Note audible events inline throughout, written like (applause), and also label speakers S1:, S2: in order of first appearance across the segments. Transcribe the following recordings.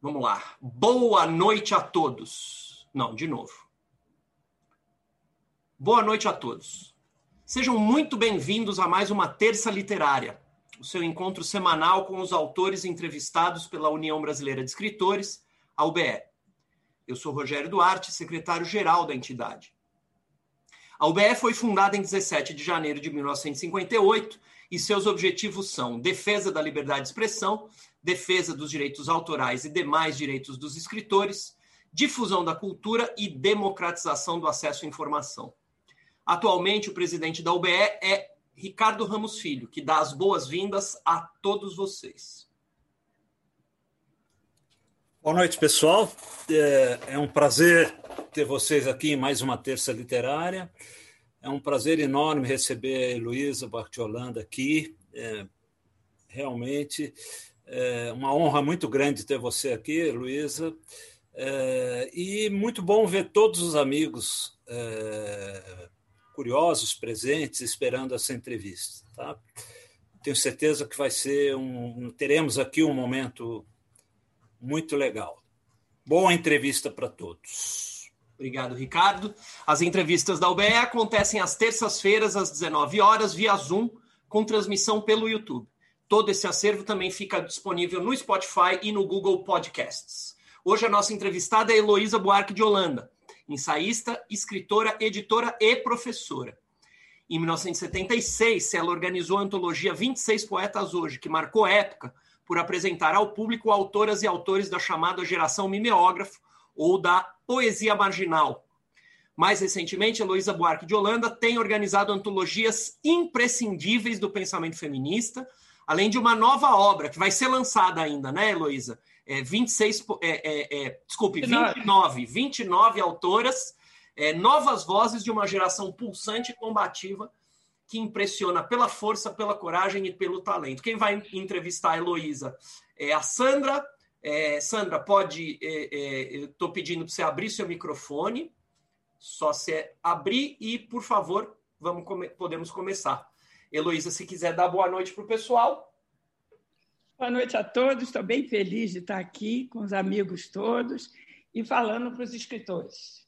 S1: Vamos lá. Boa noite a todos. Não, de novo. Boa noite a todos. Sejam muito bem-vindos a mais uma Terça Literária, o seu encontro semanal com os autores entrevistados pela União Brasileira de Escritores, a UBE. Eu sou Rogério Duarte, secretário-geral da entidade. A UBE foi fundada em 17 de janeiro de 1958 e seus objetivos são defesa da liberdade de expressão, defesa dos direitos autorais e demais direitos dos escritores, difusão da cultura e democratização do acesso à informação. Atualmente, o presidente da UBE é Ricardo Ramos Filho, que dá as boas-vindas a todos vocês.
S2: Boa noite, pessoal. É, é um prazer ter vocês aqui em mais uma terça literária. É um prazer enorme receber a Heloísa Bartiolanda aqui. É, realmente é uma honra muito grande ter você aqui, Luísa. É, e muito bom ver todos os amigos é, curiosos, presentes, esperando essa entrevista. Tá? Tenho certeza que vai ser um. Teremos aqui um momento muito legal. Boa entrevista para todos.
S1: Obrigado, Ricardo. As entrevistas da UBE acontecem às terças-feiras, às 19 horas, via Zoom, com transmissão pelo YouTube. Todo esse acervo também fica disponível no Spotify e no Google Podcasts. Hoje a nossa entrevistada é Heloísa Buarque de Holanda, ensaísta, escritora, editora e professora. Em 1976, ela organizou a antologia 26 Poetas Hoje, que marcou época por apresentar ao público autoras e autores da chamada geração mimeógrafo ou da poesia marginal. Mais recentemente, Heloísa Buarque de Holanda tem organizado antologias imprescindíveis do pensamento feminista, além de uma nova obra que vai ser lançada ainda, né, Heloísa? É, 26, é, é, é, desculpe, 29, 29 autoras, é, novas vozes de uma geração pulsante e combativa que impressiona pela força, pela coragem e pelo talento. Quem vai entrevistar a Heloísa é a Sandra. É, Sandra, pode. É, Estou pedindo para você abrir seu microfone. Só você abrir e, por favor, vamos come podemos começar. Heloísa, se quiser dar boa noite para o pessoal.
S3: Boa noite a todos. Estou bem feliz de estar aqui com os amigos todos e falando para os escritores.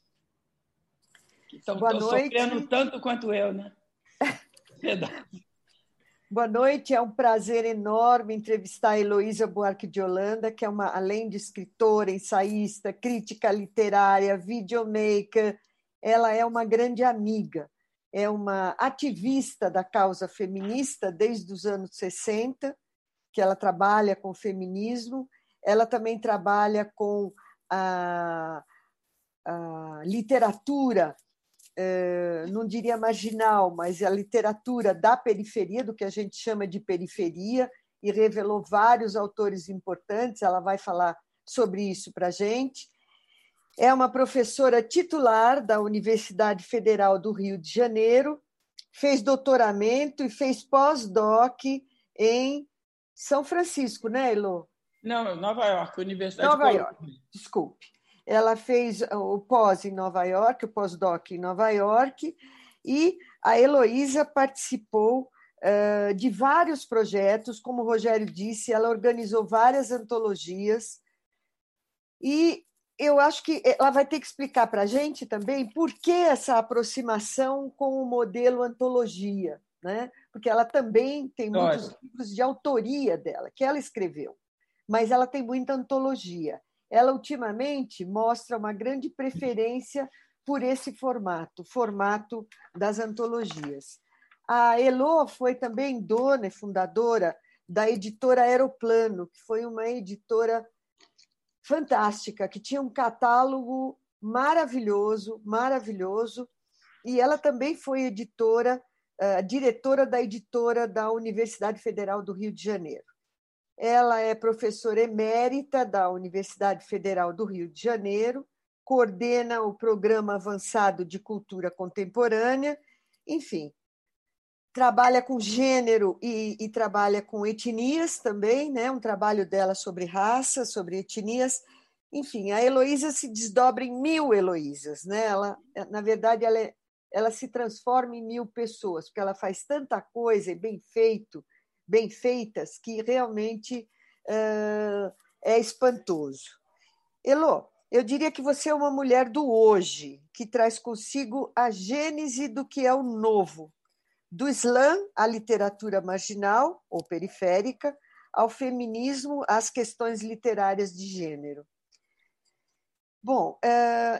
S3: Que estão sofrendo tanto quanto eu, né? (laughs)
S4: Verdade. Boa noite, é um prazer enorme entrevistar a Heloísa Buarque de Holanda, que é uma, além de escritora, ensaísta, crítica literária, videomaker, ela é uma grande amiga. É uma ativista da causa feminista desde os anos 60, que ela trabalha com feminismo, ela também trabalha com a, a literatura, não diria marginal, mas a literatura da periferia, do que a gente chama de periferia, e revelou vários autores importantes, ela vai falar sobre isso para a gente é uma professora titular da Universidade Federal do Rio de Janeiro, fez doutoramento e fez pós-doc em São Francisco, né, Elo?
S3: Não, Nova York, Universidade
S4: Nova York, desculpe. Ela fez o pós em Nova York, o pós-doc em Nova York, e a Heloísa participou uh, de vários projetos, como o Rogério disse, ela organizou várias antologias, e eu acho que ela vai ter que explicar para a gente também por que essa aproximação com o modelo antologia, né? porque ela também tem muitos Nossa. livros de autoria dela, que ela escreveu, mas ela tem muita antologia. Ela, ultimamente, mostra uma grande preferência por esse formato, formato das antologias. A Elo foi também dona e fundadora da editora Aeroplano, que foi uma editora fantástica, que tinha um catálogo maravilhoso, maravilhoso, e ela também foi editora, uh, diretora da editora da Universidade Federal do Rio de Janeiro. Ela é professora emérita da Universidade Federal do Rio de Janeiro, coordena o Programa Avançado de Cultura Contemporânea, enfim, trabalha com gênero e, e, trabalha com etnias também, né? um trabalho dela sobre raça, sobre etnias. Enfim, a Heloísa se desdobra em mil Heloísas. Né? Ela, na verdade, ela, é, ela se transforma em mil pessoas, porque ela faz tanta coisa e bem feito, bem feitas, que realmente uh, é espantoso. Elo, eu diria que você é uma mulher do hoje, que traz consigo a gênese do que é o novo, do Islã à literatura marginal ou periférica, ao feminismo, às questões literárias de gênero. Bom,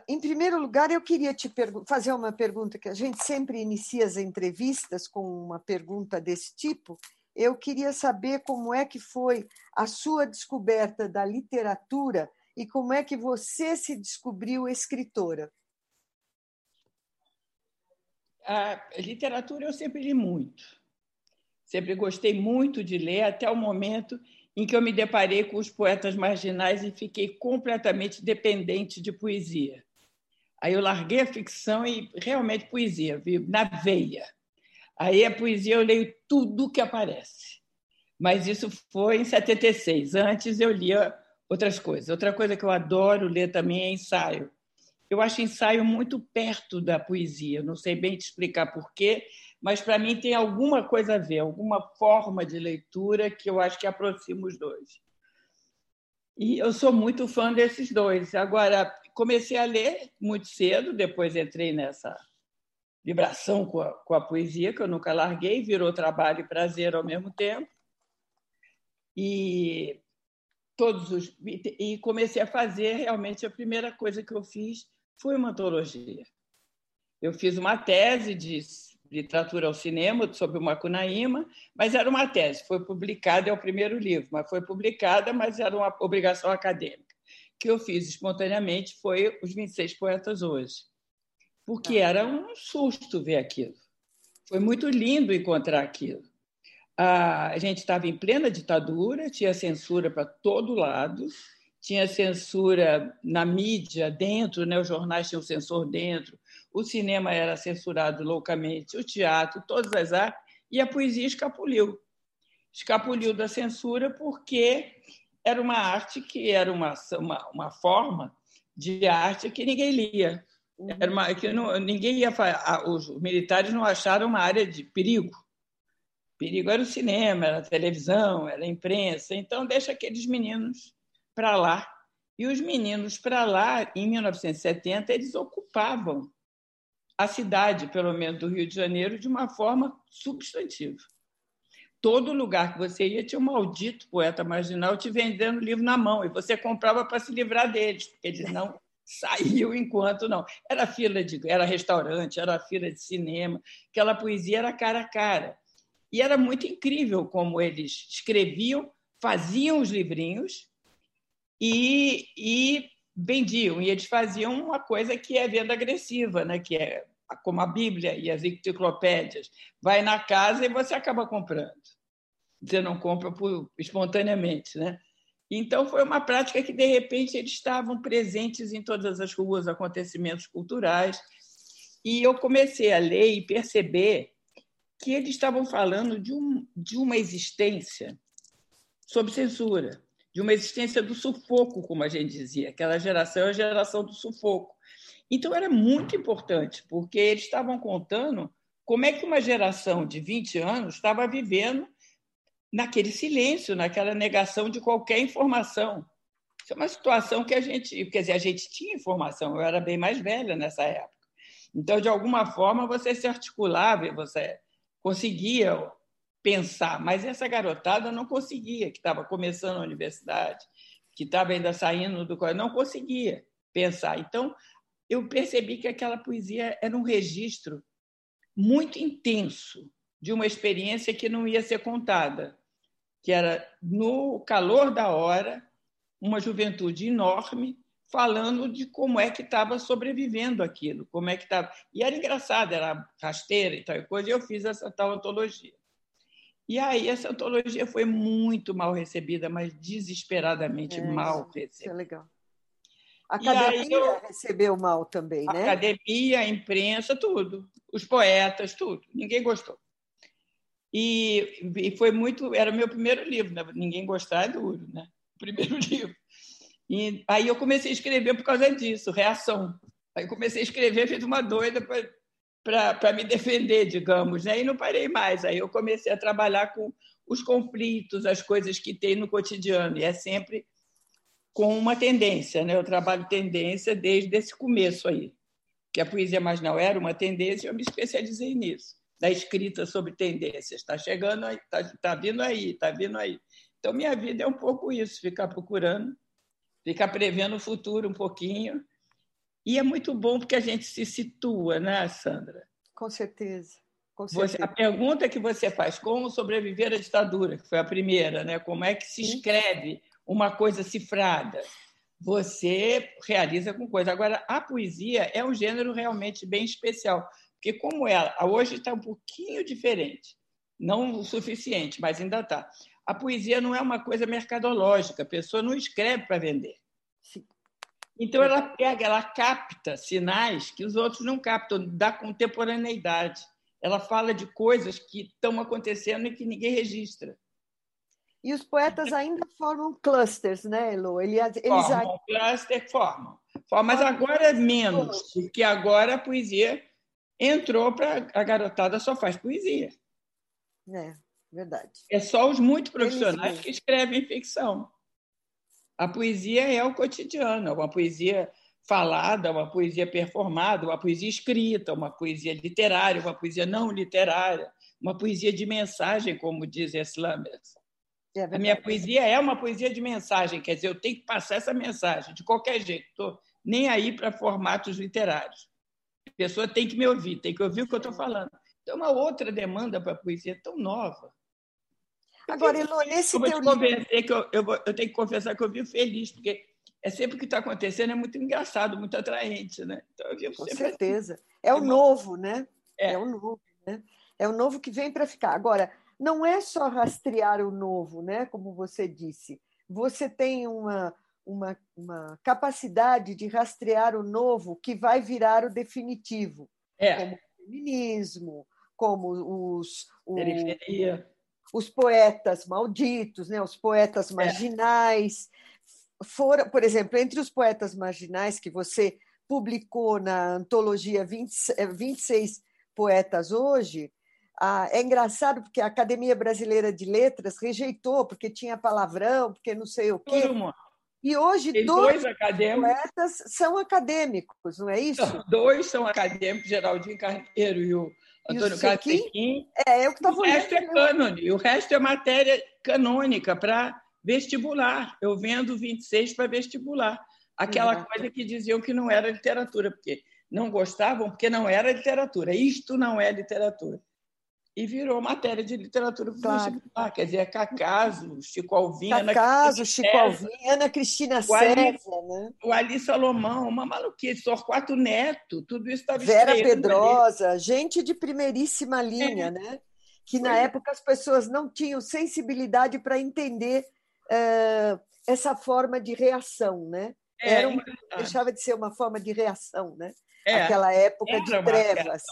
S4: em primeiro lugar, eu queria te fazer uma pergunta que a gente sempre inicia as entrevistas com uma pergunta desse tipo. Eu queria saber como é que foi a sua descoberta da literatura e como é que você se descobriu escritora.
S3: A literatura eu sempre li muito. Sempre gostei muito de ler, até o momento em que eu me deparei com os poetas marginais e fiquei completamente dependente de poesia. Aí eu larguei a ficção e realmente poesia, na veia. Aí a poesia eu leio tudo que aparece. Mas isso foi em 76. Antes eu lia outras coisas. Outra coisa que eu adoro ler também é ensaio. Eu acho ensaio muito perto da poesia. Não sei bem te explicar por quê, mas para mim tem alguma coisa a ver, alguma forma de leitura que eu acho que aproxima os dois. E eu sou muito fã desses dois. Agora, comecei a ler muito cedo, depois entrei nessa vibração com a, com a poesia, que eu nunca larguei, virou trabalho e prazer ao mesmo tempo. E todos os e comecei a fazer realmente a primeira coisa que eu fiz foi uma antologia. Eu fiz uma tese de literatura ao cinema sobre o Macunaíma, mas era uma tese, foi publicada, é o primeiro livro, mas foi publicada, mas era uma obrigação acadêmica. O que eu fiz espontaneamente foi Os 26 Poetas Hoje, porque tá. era um susto ver aquilo. Foi muito lindo encontrar aquilo. A gente estava em plena ditadura, tinha censura para todo lado, tinha censura na mídia dentro, né? os jornais tinham censor dentro, o cinema era censurado loucamente, o teatro, todas as artes, e a poesia escapuliu. Escapuliu da censura porque era uma arte que era uma, uma, uma forma de arte que ninguém lia. Era uma, que não, ninguém ia os militares não acharam uma área de perigo. Perigo era o cinema, era a televisão, era a imprensa. Então deixa aqueles meninos para lá. E os meninos para lá, em 1970, eles ocupavam a cidade, pelo menos do Rio de Janeiro, de uma forma substantiva. Todo lugar que você ia tinha um maldito poeta marginal te vendendo livro na mão, e você comprava para se livrar deles, porque eles não saíam enquanto não. Era fila de, era restaurante, era fila de cinema, aquela poesia era cara a cara. E era muito incrível como eles escreviam, faziam os livrinhos e, e vendiam. E eles faziam uma coisa que é venda agressiva, né? que é como a Bíblia e as enciclopédias, vai na casa e você acaba comprando. Você não compra por, espontaneamente, né? Então foi uma prática que de repente eles estavam presentes em todas as ruas, acontecimentos culturais, e eu comecei a ler e perceber que eles estavam falando de, um, de uma existência sob censura, de uma existência do sufoco, como a gente dizia. Aquela geração é a geração do sufoco. Então, era muito importante, porque eles estavam contando como é que uma geração de 20 anos estava vivendo naquele silêncio, naquela negação de qualquer informação. Isso é uma situação que a gente, quer dizer, a gente tinha informação, eu era bem mais velha nessa época. Então, de alguma forma, você se articulava, você conseguia pensar, mas essa garotada não conseguia, que estava começando a universidade, que estava ainda saindo do colégio, não conseguia pensar. Então, eu percebi que aquela poesia era um registro muito intenso de uma experiência que não ia ser contada, que era no calor da hora, uma juventude enorme falando de como é que estava sobrevivendo aquilo, como é que estava. E era engraçado, era rasteira e tal coisa, e eu fiz essa tal antologia. E aí essa antologia foi muito mal recebida, mas desesperadamente é, mal recebida. Isso é legal.
S4: A academia eu, recebeu mal também, né?
S3: A academia, a imprensa, tudo. Os poetas, tudo. Ninguém gostou. E, e foi muito. Era meu primeiro livro, né? Ninguém gostar é duro, né? (laughs) Primeiro livro. E aí eu comecei a escrever por causa disso, reação. Aí comecei a escrever, fiz uma doida para me defender, digamos, né? e não parei mais. Aí eu comecei a trabalhar com os conflitos, as coisas que tem no cotidiano, e é sempre com uma tendência. Né? Eu trabalho tendência desde esse começo aí, que a poesia marginal era uma tendência, eu me especializei nisso, da escrita sobre tendências. Está chegando aí, está tá vindo aí, está vindo aí. Então, minha vida é um pouco isso, ficar procurando, ficar prevendo o futuro um pouquinho. E é muito bom porque a gente se situa, né, Sandra?
S4: Com certeza.
S3: Você, a pergunta que você faz, como sobreviver à ditadura, que foi a primeira, né? como é que se escreve uma coisa cifrada? Você realiza com coisa. Agora, a poesia é um gênero realmente bem especial, porque como ela hoje está um pouquinho diferente, não o suficiente, mas ainda está. A poesia não é uma coisa mercadológica, a pessoa não escreve para vender. Sim. Então ela pega, ela capta sinais que os outros não captam, da contemporaneidade ela fala de coisas que estão acontecendo e que ninguém registra.
S4: E os poetas ainda formam clusters, né, Elo?
S3: Eles, eles formam, cluster formam. Mas agora é menos, porque agora a poesia entrou para a garotada só faz poesia.
S4: É, verdade.
S3: É só os muito profissionais que escrevem ficção. A poesia é o cotidiano, é uma poesia falada, uma poesia performada, uma poesia escrita, uma poesia literária, uma poesia não literária, uma poesia de mensagem, como diz Slammers. É a minha poesia é uma poesia de mensagem, quer dizer, eu tenho que passar essa mensagem de qualquer jeito, estou nem aí para formatos literários. A pessoa tem que me ouvir, tem que ouvir o que eu estou falando. Então, uma outra demanda para a poesia tão nova.
S4: Agora, Elô, nesse
S3: eu
S4: teu
S3: livro... Que eu, eu, eu tenho que confessar que eu vivo feliz, porque é sempre o que está acontecendo é muito engraçado, muito atraente, né?
S4: Então, Com certeza. Assim. É o novo, né? É. é o novo, né? É o novo que vem para ficar. Agora, não é só rastrear o novo, né? Como você disse. Você tem uma, uma, uma capacidade de rastrear o novo que vai virar o definitivo.
S3: É.
S4: Como o feminismo, como os,
S3: o,
S4: os poetas malditos, né? os poetas é. marginais. É foram, por exemplo, entre os poetas marginais que você publicou na antologia 20, 26 eh, Poetas Hoje, ah, é engraçado porque a Academia Brasileira de Letras rejeitou, porque tinha palavrão, porque não sei o quê. E hoje
S3: Tem
S4: dois,
S3: dois
S4: poetas são acadêmicos, não é isso?
S3: Dois são acadêmicos, Geraldinho Carneiro e o Antônio Carlos
S4: É, eu que estava
S3: O resto é cânone, o resto é matéria canônica para vestibular. Eu vendo 26 para vestibular. Aquela Exato. coisa que diziam que não era literatura, porque não gostavam, porque não era literatura. Isto não é literatura. E virou matéria de literatura claro. Quer dizer, é Cacaso, Chico Alvim,
S4: Cacaso, Chico Alvim, Ana Cristina César, né?
S3: o Ali Salomão, uma maluquice, Torquato Neto, tudo isso estava
S4: Vera Pedrosa, ali. gente de primeiríssima linha, é. né? Que na é. época as pessoas não tinham sensibilidade para entender uh, essa forma de reação, né? É, Era uma, deixava de ser uma forma de reação, né? É, Aquela época de trevas.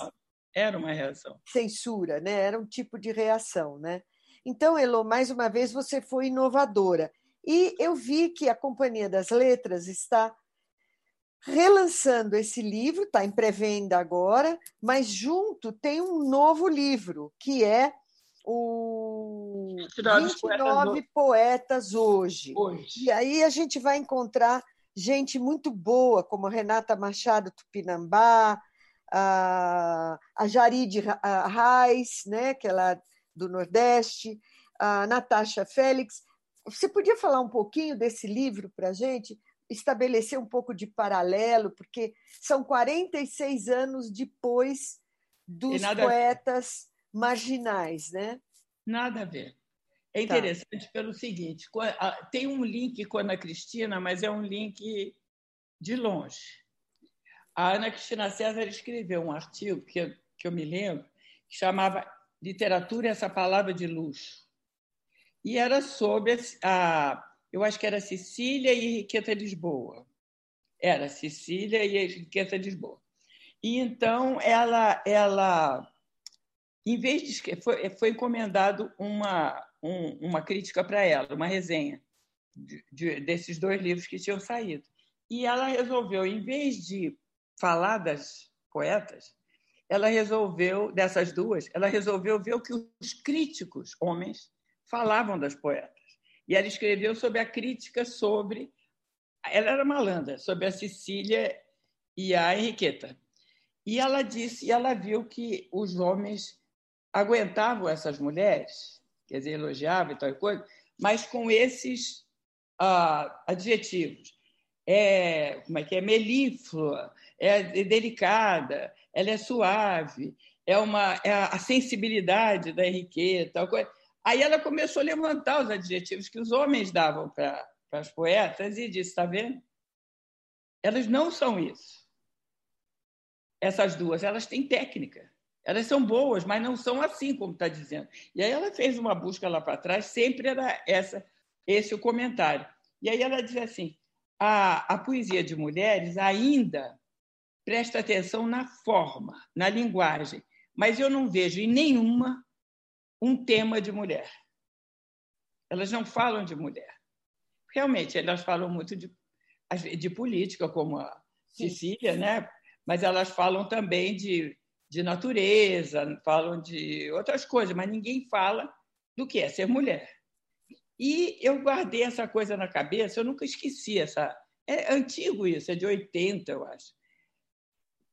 S3: Era uma reação.
S4: Censura, né? Era um tipo de reação, né? Então, Elo, mais uma vez você foi inovadora. E eu vi que a Companhia das Letras está relançando esse livro, está em pré-venda agora, mas junto tem um novo livro, que é o 29, 29 poetas, poetas hoje.
S3: hoje.
S4: E aí a gente vai encontrar gente muito boa, como Renata Machado Tupinambá, a, a Jaride Reis, né, que é lá do Nordeste, a Natasha Félix. Você podia falar um pouquinho desse livro para a gente? Estabelecer um pouco de paralelo, porque são 46 anos depois dos poetas marginais, né?
S3: Nada a ver. É tá. interessante tá. pelo seguinte: tem um link com a Ana Cristina, mas é um link de longe. A Ana Cristina César escreveu um artigo que eu, que eu me lembro, que chamava Literatura essa palavra de luxo. E era sobre a. Eu acho que era Sicília e Henriqueta Lisboa. Era Sicília e Henriqueta Lisboa. E então ela, ela em vez de foi, foi encomendado uma um, uma crítica para ela, uma resenha de, de, desses dois livros que tinham saído. E ela resolveu, em vez de falar das poetas, ela resolveu dessas duas, ela resolveu ver o que os críticos homens falavam das poetas. E ela escreveu sobre a crítica sobre ela era malandra, sobre a Sicília e a Henriqueta. E ela disse, e ela viu que os homens aguentavam essas mulheres, quer dizer, elogiavam e tal coisa, mas com esses uh, adjetivos. É, como é que é? Melíflua, é delicada, ela é suave, é, uma, é a sensibilidade da Henriqueta, tal coisa. Aí ela começou a levantar os adjetivos que os homens davam para as poetas e disse: está vendo? Elas não são isso essas duas, elas têm técnica. Elas são boas, mas não são assim como está dizendo. E aí ela fez uma busca lá para trás, sempre era essa, esse o comentário. E aí ela diz assim: a, a poesia de mulheres ainda presta atenção na forma, na linguagem, mas eu não vejo em nenhuma um tema de mulher. Elas não falam de mulher. Realmente, elas falam muito de, de política, como a Cecília, né? mas elas falam também de, de natureza, falam de outras coisas, mas ninguém fala do que é ser mulher. E eu guardei essa coisa na cabeça, eu nunca esqueci essa. É antigo isso, é de 80, eu acho.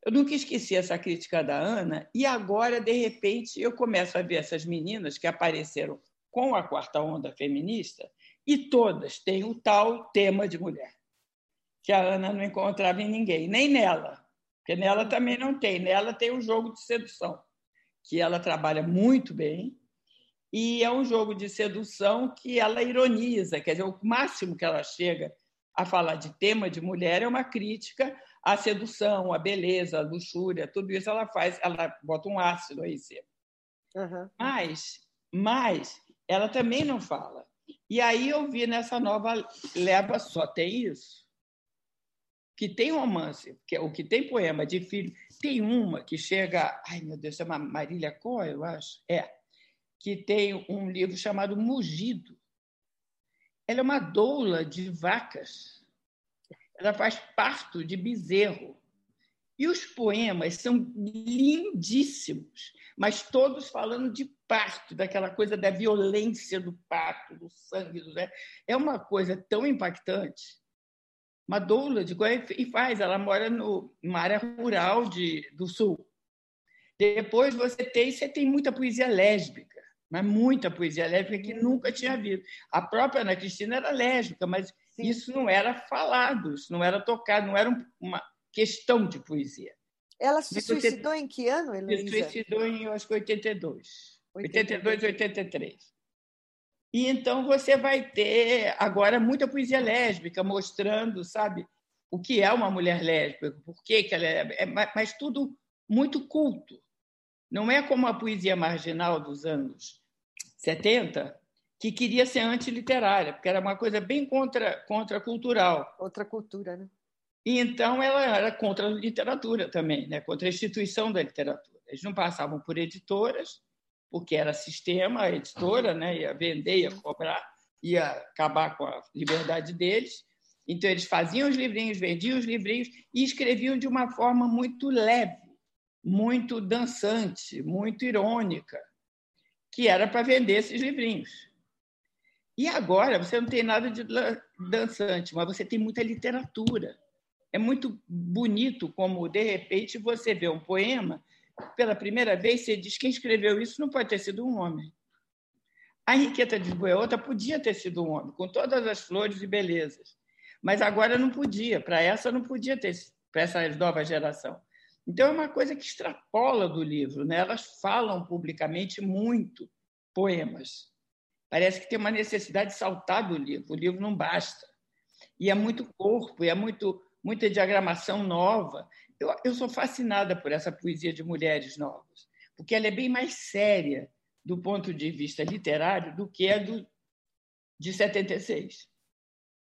S3: Eu nunca esqueci essa crítica da Ana, e agora, de repente, eu começo a ver essas meninas que apareceram com a quarta onda feminista, e todas têm o tal tema de mulher, que a Ana não encontrava em ninguém, nem nela. Porque nela também não tem. Nela tem um jogo de sedução, que ela trabalha muito bem, e é um jogo de sedução que ela ironiza, quer dizer, o máximo que ela chega a falar de tema de mulher é uma crítica à sedução, à beleza, à luxúria, tudo isso ela faz, ela bota um ácido aí em Uhum. Mas, mas ela também não fala. E aí eu vi nessa nova leva só tem isso que tem romance, que é o que tem poema de filho, tem uma que chega, ai meu Deus, uma Marília Coa, eu acho, é, que tem um livro chamado Mugido. Ela é uma doula de vacas. Ela faz parto de bezerro. E os poemas são lindíssimos, mas todos falando de parto, daquela coisa da violência do parto, do sangue. Do... É uma coisa tão impactante uma doula de e faz, ela mora no, numa área rural de, do sul. Depois você tem, você tem muita poesia lésbica, mas muita poesia lésbica que nunca tinha visto. A própria Ana Cristina era lésbica, mas Sim. isso não era falado, isso não era tocado, não era uma questão de poesia.
S4: Ela se suicidou em que ano, Heloísa?
S3: Se suicidou em, acho que 82. 82, 83. E então você vai ter agora muita poesia lésbica mostrando, sabe, o que é uma mulher lésbica, por que, que ela é, é mas tudo muito culto. Não é como a poesia marginal dos anos 70, que queria ser antiliterária, porque era uma coisa bem contra contracultural.
S4: Outra cultura, né?
S3: E então ela era contra a literatura também, né? contra a instituição da literatura. Eles não passavam por editoras, porque era sistema, a editora né, ia vender, ia cobrar, ia acabar com a liberdade deles. Então, eles faziam os livrinhos, vendiam os livrinhos e escreviam de uma forma muito leve, muito dançante, muito irônica, que era para vender esses livrinhos. E agora você não tem nada de dançante, mas você tem muita literatura. É muito bonito como, de repente, você vê um poema pela primeira vez, você diz que quem escreveu isso não pode ter sido um homem. A Henriqueta de Boeota podia ter sido um homem, com todas as flores e belezas, mas agora não podia, para essa não podia ter, para essa nova geração. Então é uma coisa que extrapola do livro, né? elas falam publicamente muito poemas. Parece que tem uma necessidade de saltar do livro, o livro não basta. E é muito corpo, e é muito, muita diagramação nova eu, eu sou fascinada por essa poesia de mulheres novas, porque ela é bem mais séria do ponto de vista literário do que a do, de 76.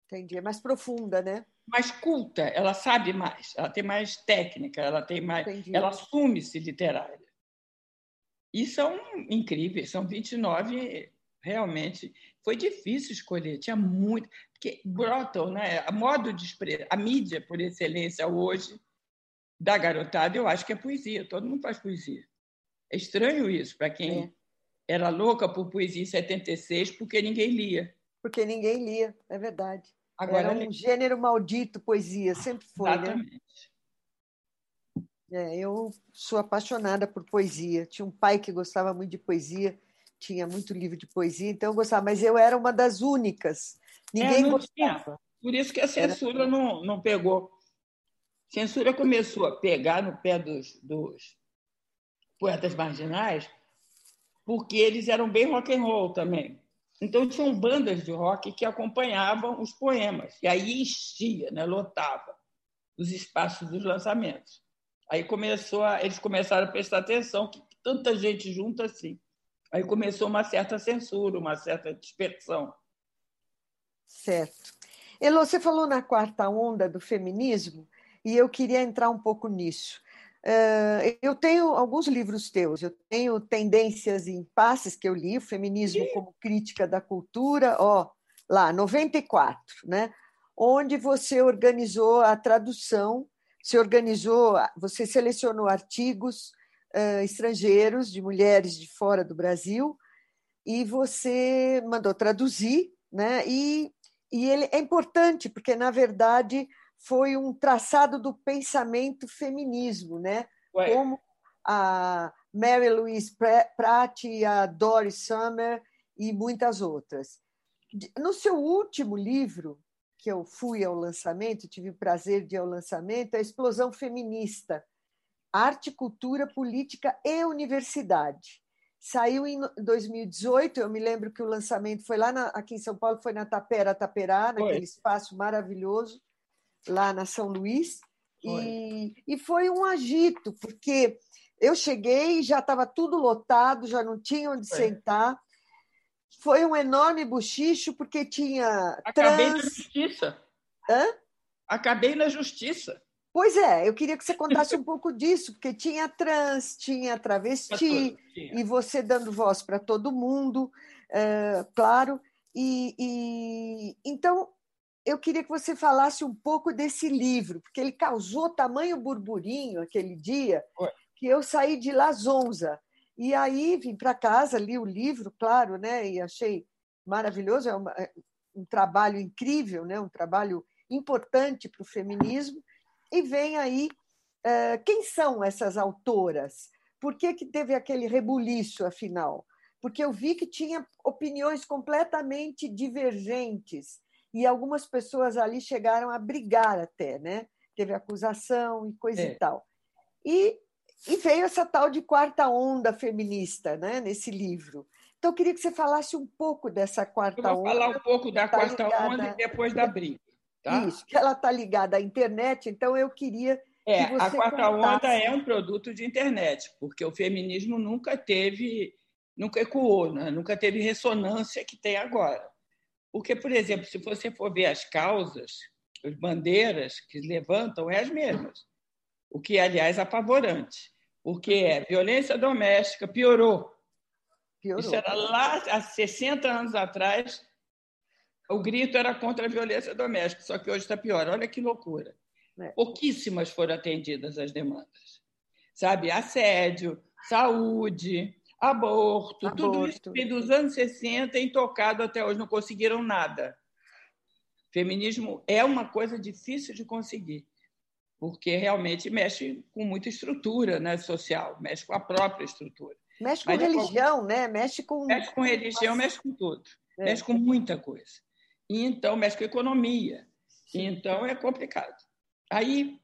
S4: Entendi, é mais profunda, né?
S3: Mais culta, ela sabe mais, ela tem mais técnica, ela tem mais, Entendi. ela assume-se literária. E são incríveis, são 29 realmente. Foi difícil escolher, tinha muito, porque brotam, né? A modo de expressar, a mídia por excelência hoje da garotada, eu acho que é poesia. Todo mundo faz poesia. É estranho isso para quem é. era louca por poesia em 76, porque ninguém lia.
S4: Porque ninguém lia, é verdade. Agora, Era um gênero maldito, poesia, sempre foi.
S3: Né? Exatamente.
S4: Né? É, eu sou apaixonada por poesia. Tinha um pai que gostava muito de poesia, tinha muito livro de poesia, então eu gostava, mas eu era uma das únicas. Ninguém é, gostava. Tinha.
S3: Por isso que a censura era... não, não pegou. Censura começou a pegar no pé dos, dos poetas marginais, porque eles eram bem rock and roll também. Então tinham bandas de rock que acompanhavam os poemas e aí enchia, né, lotava os espaços dos lançamentos. Aí começou a, eles começaram a prestar atenção que tanta gente junta assim. Aí começou uma certa censura, uma certa dispersão.
S4: Certo. Elô, você falou na quarta onda do feminismo e eu queria entrar um pouco nisso. Uh, eu tenho alguns livros teus, eu tenho Tendências em Passes, que eu li, Feminismo como Crítica da Cultura, ó, lá, 94, né? onde você organizou a tradução, se organizou, você selecionou artigos uh, estrangeiros de mulheres de fora do Brasil e você mandou traduzir, né? E, e ele é importante porque na verdade foi um traçado do pensamento feminismo, né? Ué. Como a Mary Louise Pratt, a Doris Summer e muitas outras. No seu último livro, que eu fui ao lançamento, tive o prazer de ir ao lançamento, a Explosão Feminista, Arte, Cultura, Política e Universidade. Saiu em 2018, eu me lembro que o lançamento foi lá na, aqui em São Paulo, foi na Tapera Taperá, naquele espaço maravilhoso lá na São Luís. E, e foi um agito, porque eu cheguei e já estava tudo lotado, já não tinha onde foi. sentar. Foi um enorme bochicho, porque tinha.
S3: Acabei
S4: trans...
S3: na justiça.
S4: Hã?
S3: Acabei na justiça.
S4: Pois é, eu queria que você contasse (laughs) um pouco disso, porque tinha trans, tinha travesti, tinha. e você dando voz para todo mundo, uh, claro. E, e, então eu queria que você falasse um pouco desse livro, porque ele causou tamanho burburinho aquele dia que eu saí de lá zonza. E aí vim para casa, li o livro, claro, né? E achei maravilhoso, é, uma, é um trabalho incrível, né? Um trabalho importante para o feminismo. E vem aí uh, quem são essas autoras? Por que, que teve aquele rebuliço, afinal? Porque eu vi que tinha opiniões completamente divergentes e algumas pessoas ali chegaram a brigar até, né? Teve acusação e coisa é. e tal. E, e veio essa tal de quarta onda feminista, né? Nesse livro. Então, eu queria que você falasse um pouco dessa quarta onda.
S3: Eu vou falar um pouco da tá quarta ligada... onda e depois da briga. Tá?
S4: Isso, que ela está ligada à internet, então eu queria.
S3: É, a quarta contasse... onda é um produto de internet, porque o feminismo nunca teve, nunca ecoou, né? nunca teve ressonância que tem agora. Porque, por exemplo, se você for ver as causas, as bandeiras que levantam é as mesmas. O que, aliás, é apavorante, porque é violência doméstica piorou. piorou. Isso era lá há 60 anos atrás, o grito era contra a violência doméstica, só que hoje está pior. Olha que loucura. É. Pouquíssimas foram atendidas as demandas. Sabe, assédio, saúde, aborto, aborto. tudo isso vem dos anos 60 intocado até hoje, não conseguiram nada. Feminismo é uma coisa difícil de conseguir, porque realmente mexe com muita estrutura né, social, mexe com a própria estrutura.
S4: Mexe com Mas, religião, né? Mexe com.
S3: Mexe com religião, mexe com tudo. É. Mexe com muita coisa. E então, mexe com economia. Então, é complicado. Aí,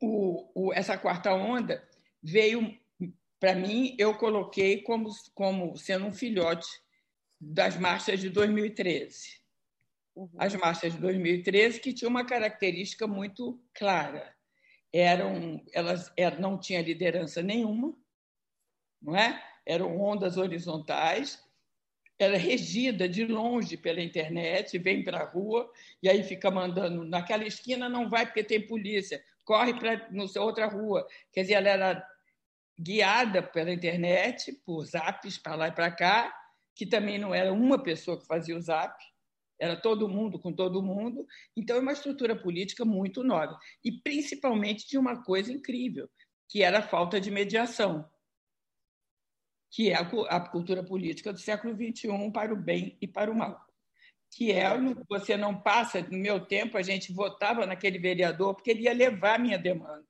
S3: o, o, essa quarta onda veio para mim, eu coloquei como, como sendo um filhote das marchas de 2013. Uhum. As marchas de 2013 que tinham uma característica muito clara. Eram, elas eram, não tinha liderança nenhuma, não é? Eram ondas horizontais, era regida de longe pela internet, vem para a rua e aí fica mandando naquela esquina não vai porque tem polícia, corre para outra rua. Quer dizer, ela era guiada pela internet, por zaps para lá e para cá, que também não era uma pessoa que fazia o zap, era todo mundo com todo mundo. Então, é uma estrutura política muito nova. E, principalmente, de uma coisa incrível, que era a falta de mediação, que é a cultura política do século XXI para o bem e para o mal. que é você não passa, no meu tempo a gente votava naquele vereador porque ele ia levar a minha demanda.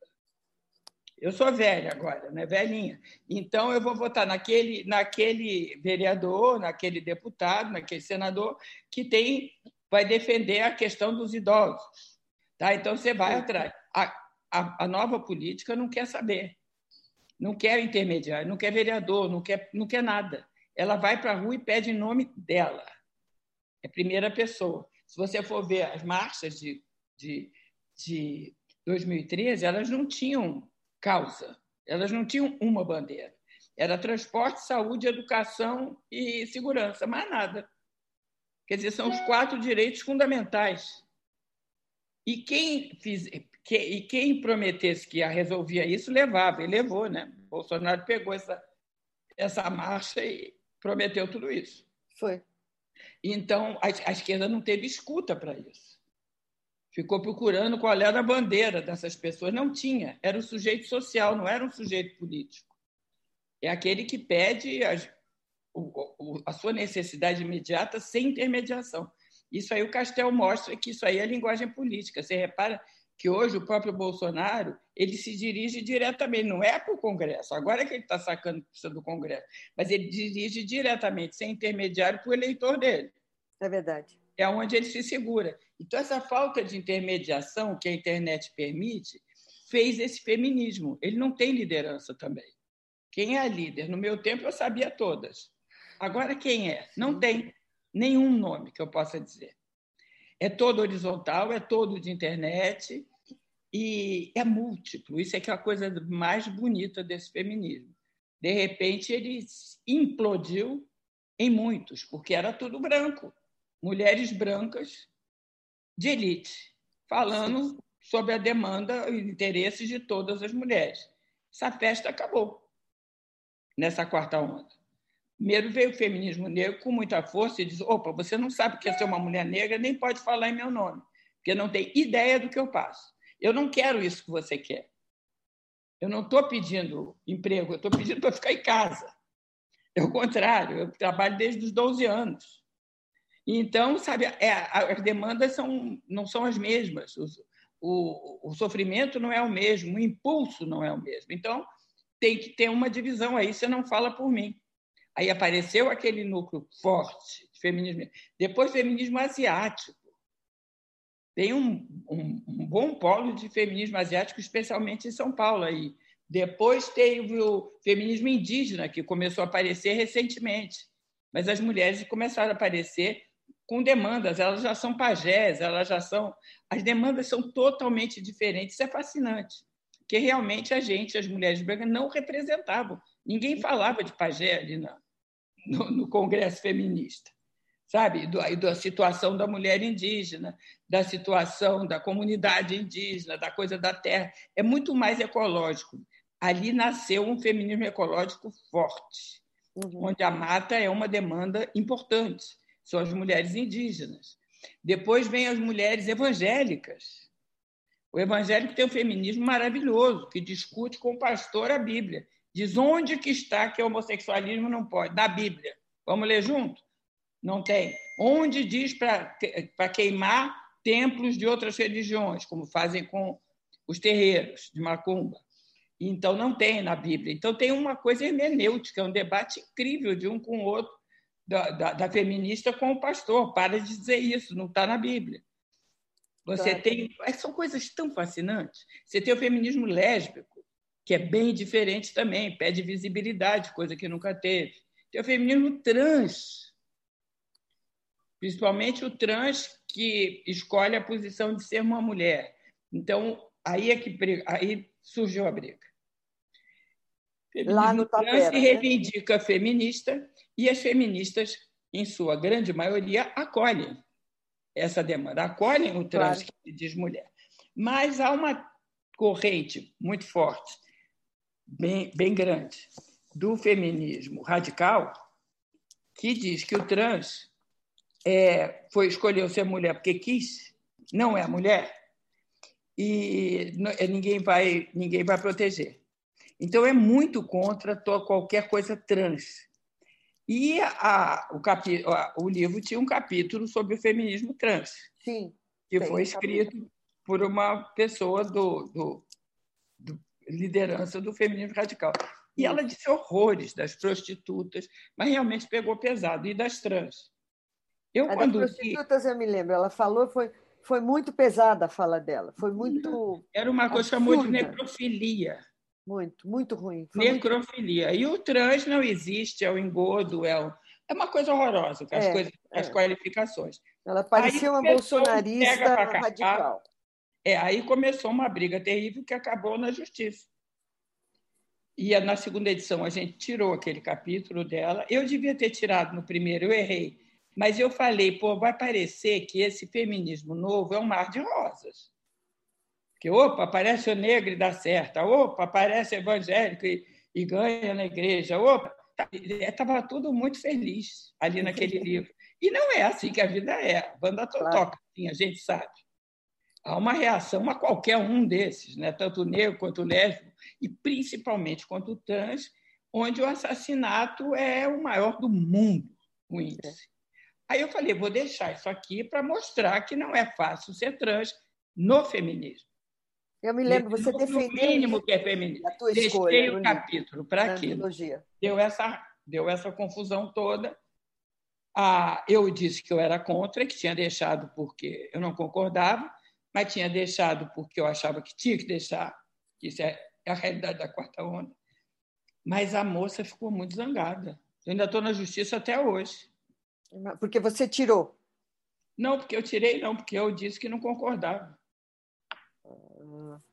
S3: Eu sou velha agora, né? velhinha. Então, eu vou votar naquele, naquele vereador, naquele deputado, naquele senador que tem, vai defender a questão dos idosos. Tá? Então, você vai atrás. A, a, a nova política não quer saber. Não quer intermediário, não quer vereador, não quer, não quer nada. Ela vai para a rua e pede em nome dela. É primeira pessoa. Se você for ver as marchas de, de, de 2013, elas não tinham causa. Elas não tinham uma bandeira. Era transporte, saúde, educação e segurança, mais nada. Quer dizer, são os quatro direitos fundamentais. E quem, fiz, que, e quem prometesse que resolvia isso, levava, e levou, né? Bolsonaro pegou essa, essa marcha e prometeu tudo isso.
S4: Foi.
S3: Então, a, a esquerda não teve escuta para isso ficou procurando qual era a bandeira dessas pessoas. Não tinha, era o sujeito social, não era um sujeito político. É aquele que pede a, a sua necessidade imediata sem intermediação. Isso aí o Castel mostra que isso aí é linguagem política. Você repara que hoje o próprio Bolsonaro ele se dirige diretamente, não é para o Congresso, agora é que ele está sacando do Congresso, mas ele dirige diretamente, sem intermediário, para o eleitor dele.
S4: É verdade.
S3: É onde ele se segura. Então, essa falta de intermediação que a internet permite fez esse feminismo. Ele não tem liderança também. Quem é a líder? No meu tempo, eu sabia todas. Agora, quem é? Não tem nenhum nome que eu possa dizer. É todo horizontal, é todo de internet e é múltiplo. Isso é que é a coisa mais bonita desse feminismo. De repente, ele implodiu em muitos, porque era tudo branco. Mulheres brancas de elite, falando sobre a demanda e interesses de todas as mulheres. Essa festa acabou nessa quarta onda. Primeiro veio o feminismo negro com muita força e disse: opa, você não sabe o que é ser uma mulher negra, nem pode falar em meu nome, porque não tem ideia do que eu passo. Eu não quero isso que você quer. Eu não estou pedindo emprego, eu estou pedindo para ficar em casa. É o contrário, eu trabalho desde os 12 anos. Então, sabe, é, as demandas são, não são as mesmas, o, o, o sofrimento não é o mesmo, o impulso não é o mesmo. Então, tem que ter uma divisão aí, você não fala por mim. Aí apareceu aquele núcleo forte de feminismo. Depois, feminismo asiático. Tem um, um, um, bom polo de feminismo asiático, especialmente em São Paulo. Aí. Depois teve o feminismo indígena, que começou a aparecer recentemente. Mas as mulheres começaram a aparecer com demandas, elas já são pajés, elas já são. As demandas são totalmente diferentes. Isso é fascinante, porque realmente a gente, as mulheres brancas, não representavam. Ninguém falava de pajé ali no, no Congresso Feminista, sabe? Do, da situação da mulher indígena, da situação da comunidade indígena, da coisa da terra. É muito mais ecológico. Ali nasceu um feminismo ecológico forte, uhum. onde a mata é uma demanda importante são as mulheres indígenas. Depois vem as mulheres evangélicas. O evangélico tem um feminismo maravilhoso, que discute com o pastor a Bíblia. Diz onde que está que o homossexualismo não pode? Na Bíblia. Vamos ler junto? Não tem. Onde diz para queimar templos de outras religiões, como fazem com os terreiros de Macumba. Então, não tem na Bíblia. Então, tem uma coisa hermenêutica, um debate incrível de um com o outro da, da, da, feminista com o pastor. Para de dizer isso, não está na Bíblia. Você tá. tem. São coisas tão fascinantes. Você tem o feminismo lésbico, que é bem diferente também, pede visibilidade, coisa que nunca teve. Tem o feminismo trans, principalmente o trans que escolhe a posição de ser uma mulher. Então, aí é que aí surgiu a briga.
S4: Feminismo Lá no trans
S3: se né? reivindica né? feminista e as feministas, em sua grande maioria, acolhem essa demanda, acolhem o trans claro. que diz mulher. Mas há uma corrente muito forte, bem, bem grande, do feminismo radical, que diz que o trans é, foi escolheu ser mulher porque quis, não é mulher, e ninguém vai, ninguém vai proteger. Então, é muito contra qualquer coisa trans. E a, o, capi, o livro tinha um capítulo sobre o feminismo trans.
S4: Sim.
S3: Que foi escrito por uma pessoa do, do, do liderança do feminismo radical. E ela disse horrores das prostitutas, mas realmente pegou pesado, e das trans.
S4: Eu, a quando das prostitutas, eu me lembro, ela falou, foi, foi muito pesada a fala dela, foi muito.
S3: Era uma coisa chamada de necrofilia.
S4: Muito, muito ruim.
S3: necrofilia. Muito... E o trans não existe, é o engodo, é, o... é uma coisa horrorosa, as, é, coisas, é. as qualificações.
S4: Ela parecia uma bolsonarista radical.
S3: É, aí começou uma briga terrível que acabou na justiça. E na segunda edição a gente tirou aquele capítulo dela. Eu devia ter tirado no primeiro, eu errei. Mas eu falei, pô, vai parecer que esse feminismo novo é um mar de rosas. Que, opa, aparece o negro e dá certo. Opa, aparece evangélico e, e ganha na igreja. Opa, estava tudo muito feliz ali naquele livro. E não é assim que a vida é. A banda claro. toca, assim, a gente sabe há uma reação a qualquer um desses, né? tanto o negro quanto o lésbico, e principalmente quanto o trans, onde o assassinato é o maior do mundo, o índice. Aí eu falei, vou deixar isso aqui para mostrar que não é fácil ser trans no feminismo.
S4: Eu me lembro, você defendeu...
S3: No mínimo que é feminismo. A tua Deixei escolha, o capítulo para aquilo. Deu essa, deu essa confusão toda. Ah, eu disse que eu era contra, que tinha deixado porque eu não concordava mas tinha deixado porque eu achava que tinha que deixar, que isso é a realidade da quarta onda. Mas a moça ficou muito zangada. Eu ainda estou na justiça até hoje.
S4: Porque você tirou?
S3: Não, porque eu tirei, não, porque eu disse que não concordava.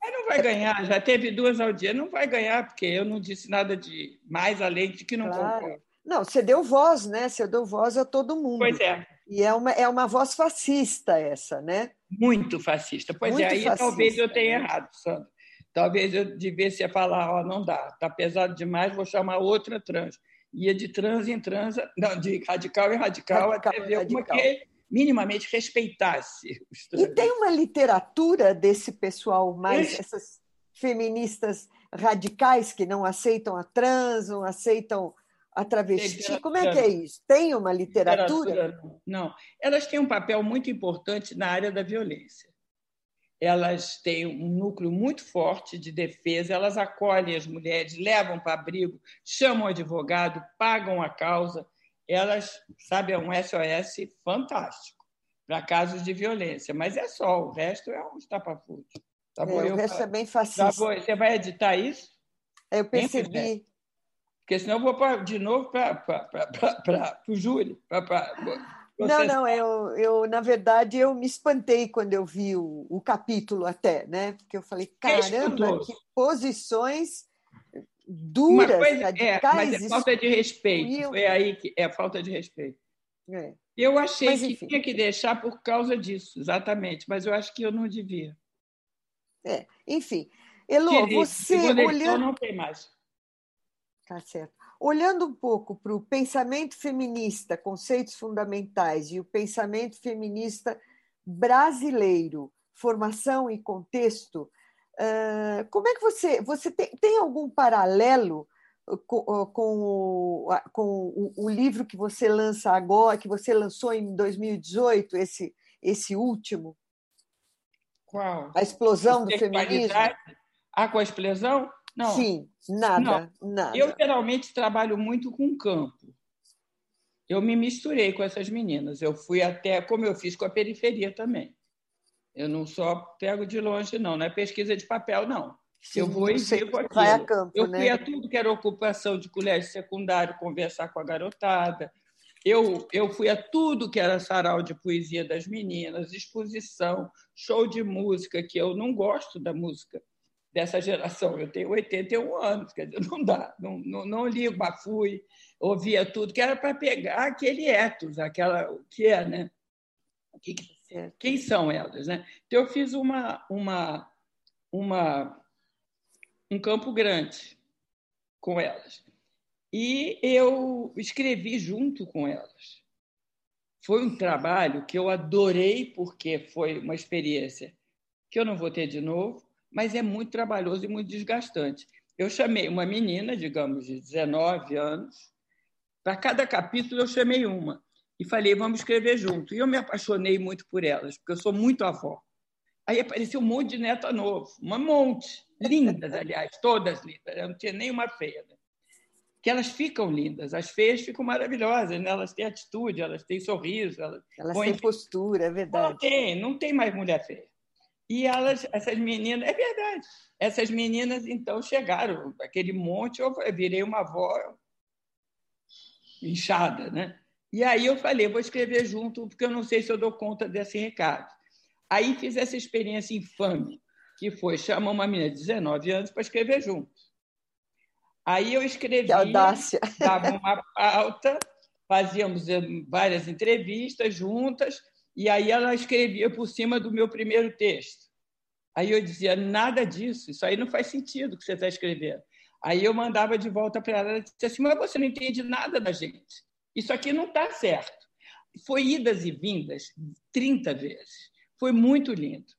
S3: Aí não vai ganhar, já teve duas dia, não vai ganhar, porque eu não disse nada de mais além de que não claro. concordo.
S4: Não, você deu voz, né? Você deu voz a todo mundo.
S3: Pois é.
S4: E é uma, é uma voz fascista essa, né?
S3: Muito fascista. Pois Muito é, aí fascista, talvez eu tenha né? errado, Sandra. Talvez eu devesse falar, ó, não dá, está pesado demais, vou chamar outra trans. Ia de trans em trans, não, de radical em radical, radical até ver uma que minimamente respeitasse os trans.
S4: E tem uma literatura desse pessoal mais, essas feministas radicais que não aceitam a trans, não aceitam a travesti? Como é que é isso? Tem uma literatura? literatura?
S3: Não. Elas têm um papel muito importante na área da violência. Elas têm um núcleo muito forte de defesa, elas acolhem as mulheres, levam para abrigo, chamam o advogado, pagam a causa. Elas, sabe, é um SOS fantástico para casos de violência, mas é só, o resto é um estapafúrdio.
S4: Tá bom, é, o resto é bem fascista. Tá bom,
S3: você vai editar isso?
S4: Eu percebi
S3: porque senão eu vou pra, de novo para o júri. Pra,
S4: não, não, eu, eu, na verdade, eu me espantei quando eu vi o, o capítulo até, né? Porque eu falei, caramba, que posições duras, coisa, radicais.
S3: É, mas é falta de respeito. Eu... Foi aí que é falta de respeito. É. Eu achei mas, que tinha que deixar por causa disso, exatamente, mas eu acho que eu não devia.
S4: É, enfim. Elô, você olhando...
S3: não tem mais.
S4: Tá certo. Olhando um pouco para o pensamento feminista, conceitos fundamentais, e o pensamento feminista brasileiro, formação e contexto, como é que você. Você tem, tem algum paralelo com, com, o, com o, o, livro que você lança agora, que você lançou em 2018, esse, esse último?
S3: Qual?
S4: A explosão do feminismo?
S3: Ah, com a explosão?
S4: Não. Sim, nada, não. nada.
S3: Eu geralmente trabalho muito com campo. Eu me misturei com essas meninas. Eu fui até, como eu fiz com a periferia também. Eu não só pego de longe, não. Não é pesquisa de papel, não. Sim, eu vou e vivo aquilo. Vai a campo, eu fui né? a tudo que era ocupação de colégio secundário, conversar com a garotada. Eu, eu fui a tudo que era sarau de poesia das meninas, exposição, show de música, que eu não gosto da música dessa geração. Eu tenho 81 anos, quer dizer, não dá, não, não, não ligo, mas fui, ouvia tudo, que era para pegar aquele ethos, aquela, o que é, né? Que, quem são elas, né? Então, eu fiz uma, uma, uma, um campo grande com elas. E eu escrevi junto com elas. Foi um trabalho que eu adorei, porque foi uma experiência que eu não vou ter de novo, mas é muito trabalhoso e muito desgastante. Eu chamei uma menina, digamos, de 19 anos, Para cada capítulo eu chamei uma e falei, vamos escrever junto. E eu me apaixonei muito por elas, porque eu sou muito avó. Aí apareceu um monte de neta novo, um monte, lindas, aliás, todas lindas, eu não tinha nenhuma feia. Né? Que elas ficam lindas, as feias ficam maravilhosas, né? elas têm atitude, elas têm sorriso. Elas,
S4: elas põem... têm postura, é verdade.
S3: Não tem, não tem mais mulher feia. E elas, essas meninas, é verdade, essas meninas então chegaram, aquele monte, eu virei uma avó inchada, né? E aí eu falei, vou escrever junto, porque eu não sei se eu dou conta desse recado. Aí fiz essa experiência infame, que foi chamar uma menina de 19 anos para escrever junto. Aí eu escrevi, dava uma pauta, fazíamos eh, várias entrevistas juntas, e aí ela escrevia por cima do meu primeiro texto. Aí eu dizia, nada disso, isso aí não faz sentido que você está escrevendo. Aí eu mandava de volta para ela, ela dizia assim, mas você não entende nada da gente. Isso aqui não está certo. Foi idas e vindas 30 vezes. Foi muito lindo.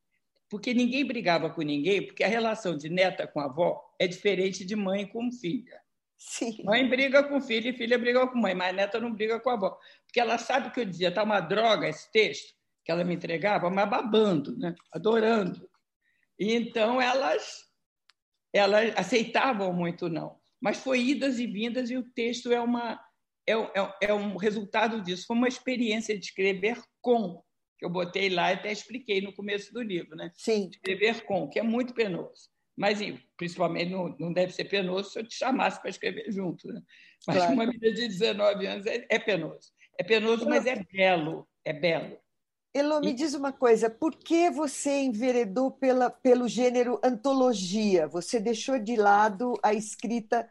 S3: Porque ninguém brigava com ninguém, porque a relação de neta com avó é diferente de mãe com filha.
S4: Sim.
S3: Mãe briga com filha e filha briga com mãe, mas neta não briga com a avó. Porque ela sabe que eu dizia, tá uma droga esse texto que ela me entregava, mas babando, né? adorando. E então elas elas aceitavam muito não. Mas foi idas e vindas e o texto é uma é, é, é um resultado disso. Foi uma experiência de escrever com, que eu botei lá e até expliquei no começo do livro, né?
S4: Sim.
S3: Escrever com, que é muito penoso. Mas, principalmente, não, não deve ser penoso se eu te chamasse para escrever junto. Né? Mas claro. uma menina de 19 anos é, é penoso. É penoso, mas é belo. É belo.
S4: Elô, me diz uma coisa, por que você enveredou pela, pelo gênero antologia? Você deixou de lado a escrita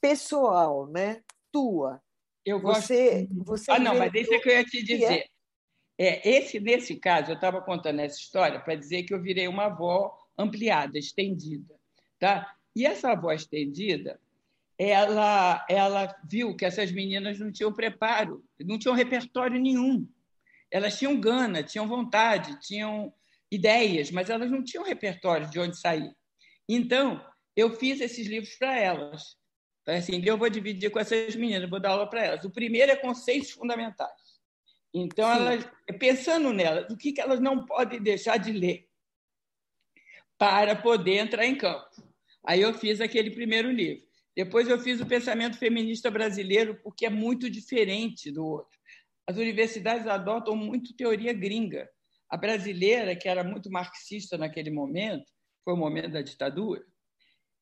S4: pessoal, né? Tua.
S3: Eu você, gosto. Você ah, não, mas deixa que eu ia te dizer. É, esse, nesse caso, eu estava contando essa história para dizer que eu virei uma avó ampliada, estendida. Tá? E essa avó estendida, ela, ela viu que essas meninas não tinham preparo, não tinham repertório nenhum. Elas tinham gana, tinham vontade, tinham ideias, mas elas não tinham repertório de onde sair. Então, eu fiz esses livros para elas. Assim, eu vou dividir com essas meninas, vou dar aula para elas. O primeiro é conceitos fundamentais. Então, elas, pensando nelas, o que, que elas não podem deixar de ler para poder entrar em campo. Aí eu fiz aquele primeiro livro. Depois eu fiz o pensamento feminista brasileiro, porque é muito diferente do outro. As universidades adotam muito teoria gringa. A brasileira, que era muito marxista naquele momento, foi o momento da ditadura,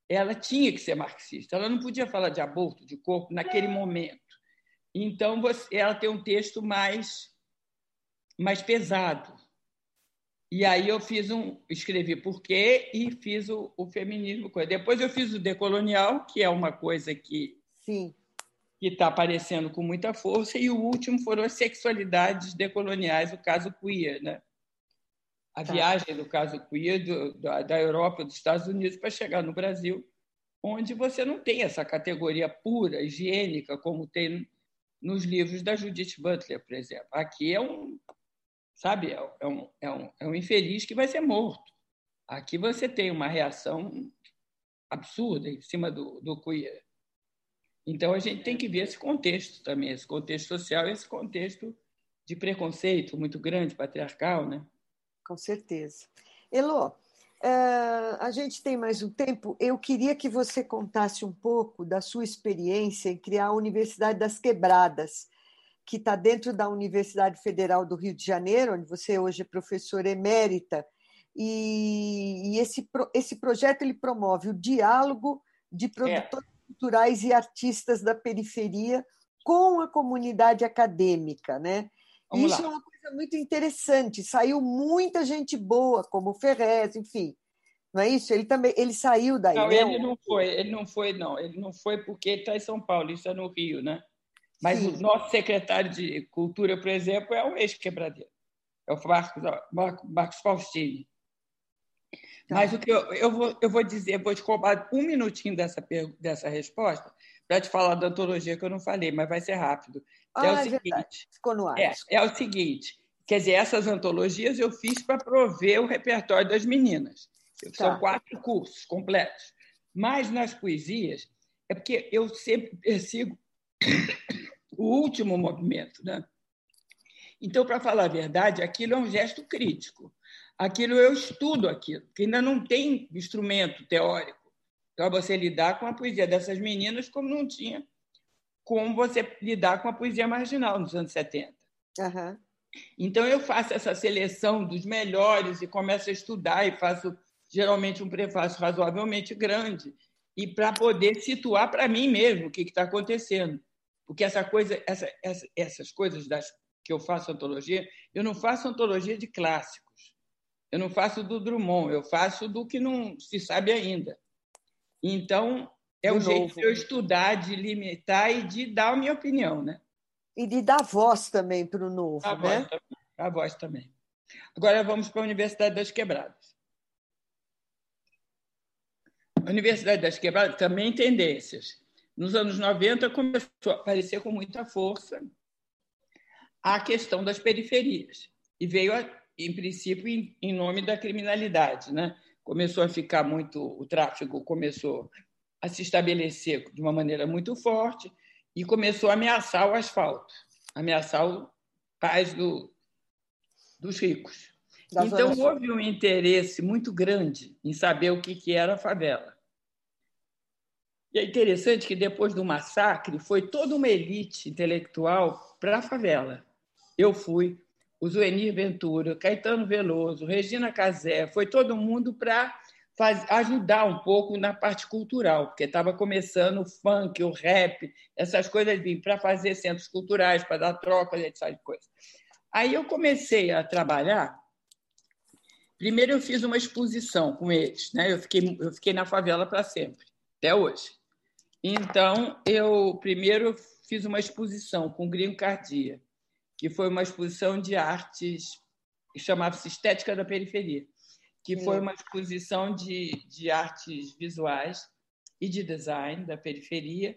S3: ela tinha que ser marxista. Ela não podia falar de aborto, de corpo, naquele momento. Então, você, ela tem um texto mais, mais pesado. E aí eu fiz um, escrevi por quê e fiz o, o feminismo. Depois eu fiz o decolonial, que é uma coisa que
S4: Sim
S3: que está aparecendo com muita força, e o último foram as sexualidades decoloniais, o caso queer, né? a tá. viagem do caso queer do, da, da Europa, dos Estados Unidos, para chegar no Brasil, onde você não tem essa categoria pura, higiênica, como tem nos livros da Judith Butler, por exemplo. Aqui é um, sabe, é, é um, é um, é um infeliz que vai ser morto. Aqui você tem uma reação absurda em cima do, do queer. Então, a gente tem que ver esse contexto também, esse contexto social esse contexto de preconceito muito grande, patriarcal, né?
S4: Com certeza. Elô, Uh, a gente tem mais um tempo. Eu queria que você contasse um pouco da sua experiência em criar a Universidade das Quebradas, que está dentro da Universidade Federal do Rio de Janeiro, onde você hoje é professora emérita. E, e esse, esse projeto ele promove o diálogo de produtores culturais e artistas da periferia com a comunidade acadêmica, né? Vamos Isso lá. é uma coisa muito interessante. Saiu muita gente boa, como Ferrez, enfim. Não é isso? Ele também ele saiu daí.
S3: Não, né? ele não foi, ele não foi, não. Ele não foi porque ele está em São Paulo, isso é no Rio, né? Mas Sim. o nosso secretário de Cultura, por exemplo, é um ex-quebradeiro. É o Marcos, Marcos Faustini. Tá. Mas o que eu, eu, vou, eu vou dizer, vou te roubar um minutinho dessa, dessa resposta para te falar da antologia que eu não falei, mas vai ser rápido.
S4: Ah, é o é seguinte, Ficou no ar.
S3: É, é o seguinte, quer dizer, essas antologias eu fiz para prover o repertório das meninas. São tá. quatro cursos completos. Mas nas poesias, é porque eu sempre persigo o último movimento. Né? Então, para falar a verdade, aquilo é um gesto crítico. Aquilo eu estudo aquilo, que ainda não tem instrumento teórico para você lidar com a poesia dessas meninas como não tinha como você lidar com a poesia marginal nos anos 70. Uhum. Então, eu faço essa seleção dos melhores e começo a estudar e faço geralmente um prefácio razoavelmente grande e para poder situar para mim mesmo o que está acontecendo. Porque essa coisa, essa, essa, essas coisas das, que eu faço antologia, eu não faço antologia de clássicos. Eu não faço do Drummond, eu faço do que não se sabe ainda. Então, é o jeito de eu estudar, de limitar e de dar a minha opinião, né?
S4: E de dar voz também para o novo, a né?
S3: Voz a voz também. Agora vamos para a Universidade das Quebradas. A Universidade das Quebradas também tendências. Nos anos 90 começou a aparecer com muita força a questão das periferias e veio, em princípio, em nome da criminalidade, né? Começou a ficar muito, o tráfego começou a se estabelecer de uma maneira muito forte e começou a ameaçar o asfalto, ameaçar o paz do, dos ricos. Da então, houve um interesse muito grande em saber o que, que era a favela. E é interessante que, depois do massacre, foi toda uma elite intelectual para a favela. Eu fui, o Zuenir Ventura, Caetano Veloso, Regina Casé, foi todo mundo para ajudar um pouco na parte cultural, porque estava começando o funk, o rap, essas coisas para fazer centros culturais, para dar trocas, essas coisas. Aí eu comecei a trabalhar. Primeiro eu fiz uma exposição com eles, né? Eu fiquei, eu fiquei na favela para sempre, até hoje. Então eu primeiro fiz uma exposição com Gringo Cardia, que foi uma exposição de artes que chamava-se Estética da Periferia que foi uma exposição de, de artes visuais e de design da periferia.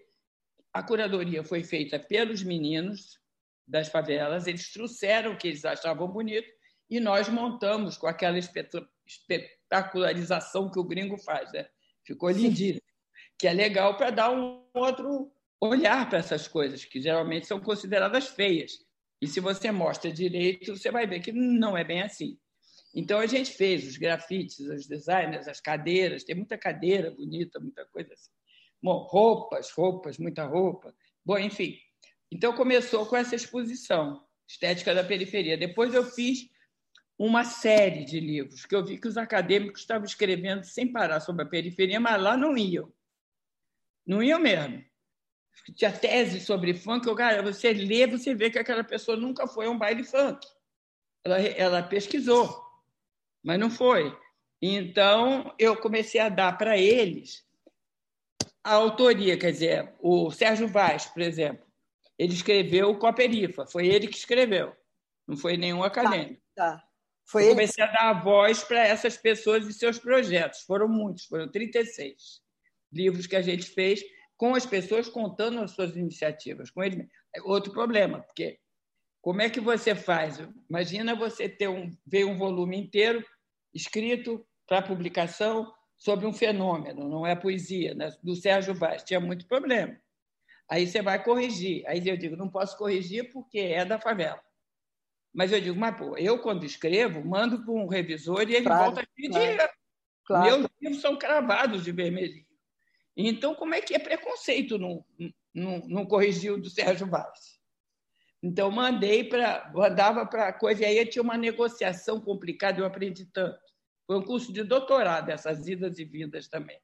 S3: A curadoria foi feita pelos meninos das favelas, eles trouxeram o que eles achavam bonito e nós montamos com aquela espetacularização que o gringo faz. Né? Ficou lindíssimo, que é legal para dar um outro olhar para essas coisas, que geralmente são consideradas feias. E se você mostra direito, você vai ver que não é bem assim. Então a gente fez os grafites, os designers, as cadeiras, tem muita cadeira bonita, muita coisa assim. Bom, roupas, roupas, muita roupa. Bom, enfim. Então começou com essa exposição, Estética da Periferia. Depois eu fiz uma série de livros que eu vi que os acadêmicos estavam escrevendo sem parar sobre a periferia, mas lá não iam. Não iam mesmo. Tinha tese sobre funk, eu, cara, você lê, você vê que aquela pessoa nunca foi a um baile funk. Ela, ela pesquisou mas não foi. Então, eu comecei a dar para eles a autoria, quer dizer, o Sérgio Vaz, por exemplo, ele escreveu o Coperifa, foi ele que escreveu, não foi nenhum tá, acadêmico. Tá, tá. Foi eu comecei ele... a dar a voz para essas pessoas e seus projetos, foram muitos, foram 36 livros que a gente fez com as pessoas contando as suas iniciativas, com eles. Outro problema, porque como é que você faz? Imagina você ter um, ver um volume inteiro escrito para publicação sobre um fenômeno, não é poesia, né? do Sérgio Vaz. Tinha muito problema. Aí você vai corrigir. Aí eu digo, não posso corrigir porque é da favela. Mas eu digo, mas pô, eu quando escrevo, mando para um revisor e ele claro, volta a pedir. Claro, claro. Meus livros são cravados de vermelhinho. Então, como é que é preconceito não, não, não corrigir o do Sérgio Vaz? Então, mandei para. mandava para coisa, e aí tinha uma negociação complicada, eu aprendi tanto. Foi um curso de doutorado, essas idas e vindas também,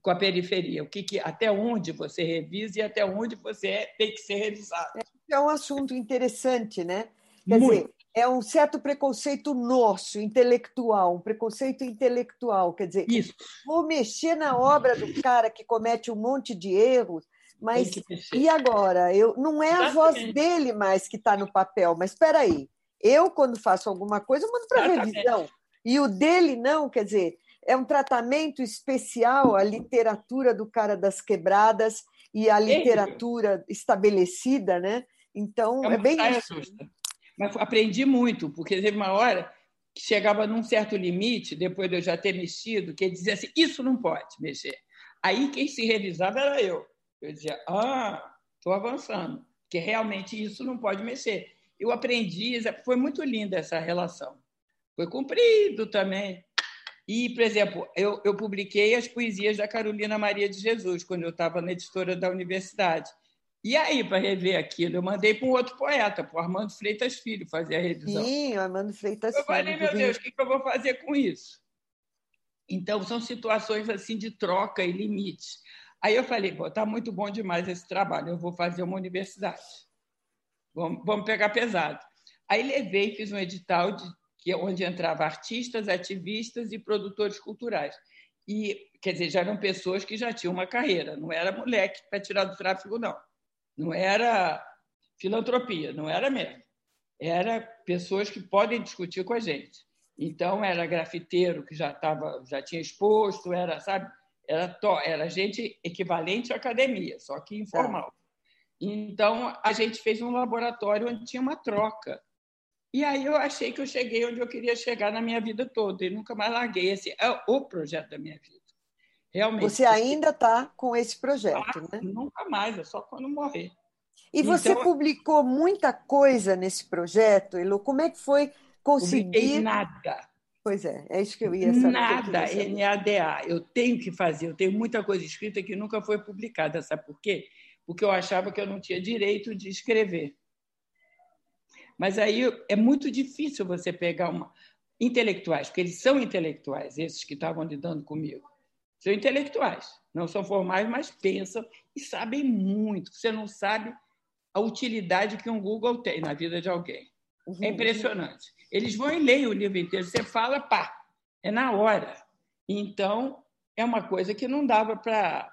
S3: com a periferia. O que, que até onde você revisa e até onde você é, tem que ser revisado.
S4: É um assunto interessante, né? Quer Muito. dizer, é um certo preconceito nosso, intelectual, um preconceito intelectual. Quer dizer, Isso. vou mexer na obra do cara que comete um monte de erros, mas e agora? Eu, não é a voz dele mais que está no papel, mas espera aí. Eu, quando faço alguma coisa, mando para revisão. E o dele não, quer dizer, é um tratamento especial a literatura do cara das quebradas e a literatura estabelecida, né? Então, é, é bem isso.
S3: Mas aprendi muito, porque teve uma hora que chegava num certo limite, depois de eu já ter mexido, que ele dizia assim, isso não pode mexer. Aí quem se revisava era eu. Eu dizia, ah, estou avançando. Porque realmente isso não pode mexer. Eu aprendi, foi muito linda essa relação. Foi cumprido também. E, por exemplo, eu, eu publiquei as poesias da Carolina Maria de Jesus, quando eu estava na editora da universidade. E aí, para rever aquilo, eu mandei para um outro poeta, para o Armando Freitas Filho, fazer a revisão.
S4: Sim, Armando Freitas
S3: Filho. Eu falei, meu Deus, o que, que eu vou fazer com isso? Então, são situações assim de troca e limites. Aí eu falei, pô, tá muito bom demais esse trabalho, eu vou fazer uma universidade. Vamos, vamos pegar pesado. Aí levei, fiz um edital de, que, onde entrava artistas, ativistas e produtores culturais. E, quer dizer, já eram pessoas que já tinham uma carreira, não era moleque para tirar do tráfego, não. Não era filantropia, não era mesmo. Era pessoas que podem discutir com a gente. Então, era grafiteiro que já, tava, já tinha exposto, era, sabe, era, to, era gente equivalente à academia, só que informal. Então, a gente fez um laboratório onde tinha uma troca. E aí eu achei que eu cheguei onde eu queria chegar na minha vida toda e nunca mais larguei. Esse é o projeto da minha vida.
S4: Realmente. Você ainda está com esse projeto, ah, né?
S3: Nunca mais, é só quando morrer.
S4: E você então, publicou muita coisa nesse projeto, Elo. Como é que foi conseguir?
S3: nada.
S4: Pois é, é isso que eu ia saber.
S3: Nada, NADA. Eu tenho que fazer, eu tenho muita coisa escrita que nunca foi publicada. Sabe por quê? Porque eu achava que eu não tinha direito de escrever. Mas aí é muito difícil você pegar uma. Intelectuais, porque eles são intelectuais, esses que estavam lidando comigo. São intelectuais, não são formais, mas pensam e sabem muito. Você não sabe a utilidade que um Google tem na vida de alguém. Uhum. É impressionante. Eles vão e leem o livro inteiro. Você fala, pá, é na hora. Então, é uma coisa que não dava para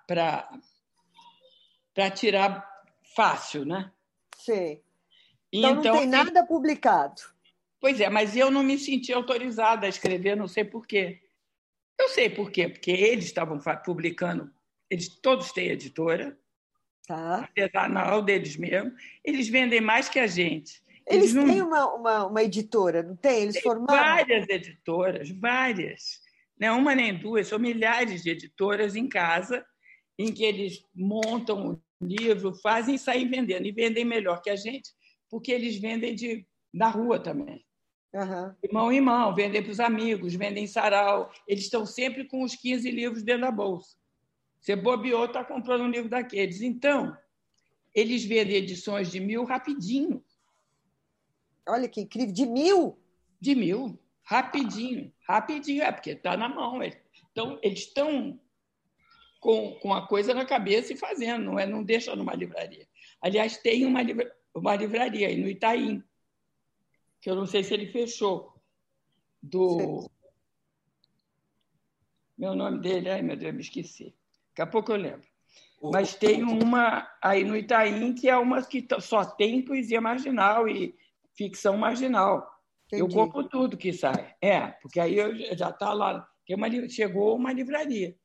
S3: tirar fácil, né?
S4: Sim. Então, então não tem nada publicado.
S3: Pois é, mas eu não me senti autorizada a escrever, não sei por quê. Eu sei por quê, porque eles estavam publicando, eles todos têm editora, tá. artesanal deles mesmo, eles vendem mais que a gente.
S4: Eles, eles não... têm uma, uma, uma, editora, não tem? Eles tem formaram?
S3: Várias editoras, várias. Não uma nem duas, são milhares de editoras em casa, em que eles montam o livro, fazem e saem vendendo. E vendem melhor que a gente, porque eles vendem de, na rua também. Uhum. Mão em mão, vendem para os amigos, vendem em sarau. Eles estão sempre com os 15 livros dentro da bolsa. Você bobeou, está comprando um livro daqueles. Então, eles vendem edições de mil rapidinho.
S4: Olha que incrível, de mil?
S3: De mil, rapidinho. Rapidinho, é porque está na mão. Então, eles estão com, com a coisa na cabeça e fazendo, não, é, não deixa numa livraria. Aliás, tem uma, livra, uma livraria aí no Itaim, que eu não sei se ele fechou, do. Sim. Meu nome dele, ai meu Deus, eu me esqueci. Daqui a pouco eu lembro. Mas tem uma aí no Itaim que é uma que só tem poesia marginal e ficção marginal. Entendi. Eu compro tudo que sai. É, porque aí eu já está lá. Uma, chegou uma livraria.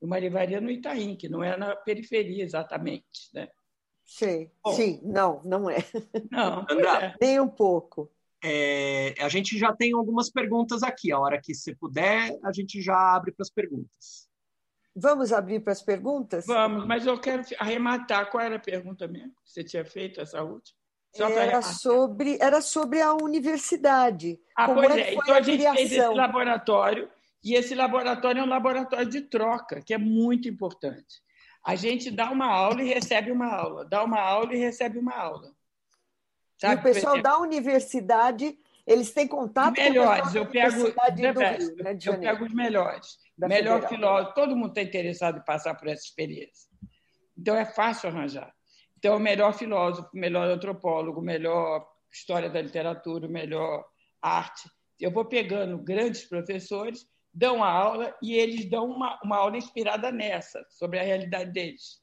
S3: Uma livraria no Itaim, que não é na periferia exatamente. Né?
S4: Sim, Bom, sim, não, não é.
S3: Não,
S4: é. nem um pouco.
S1: É, a gente já tem algumas perguntas aqui. A hora que você puder, a gente já abre para as perguntas.
S4: Vamos abrir para as perguntas?
S3: Vamos, mas eu quero arrematar. Qual era a pergunta mesmo que você tinha feito, essa última?
S4: Era sobre, era sobre a universidade.
S3: Ah, Como pois é. é. Então a, a gente fez esse laboratório, e esse laboratório é um laboratório de troca, que é muito importante. A gente dá uma aula e recebe uma aula, dá uma aula e recebe uma aula.
S4: Sabe? E o pessoal da universidade, eles têm contato
S3: melhores. com o pessoal da eu pego, do Rio, né, Eu pego os melhores. Da Melhor Federal. filósofo. Todo mundo está interessado em passar por essa experiência. Então, é fácil arranjar. Então, o melhor filósofo, o melhor antropólogo, o melhor história da literatura, o melhor arte. Eu vou pegando grandes professores, dão a aula e eles dão uma, uma aula inspirada nessa, sobre a realidade deles.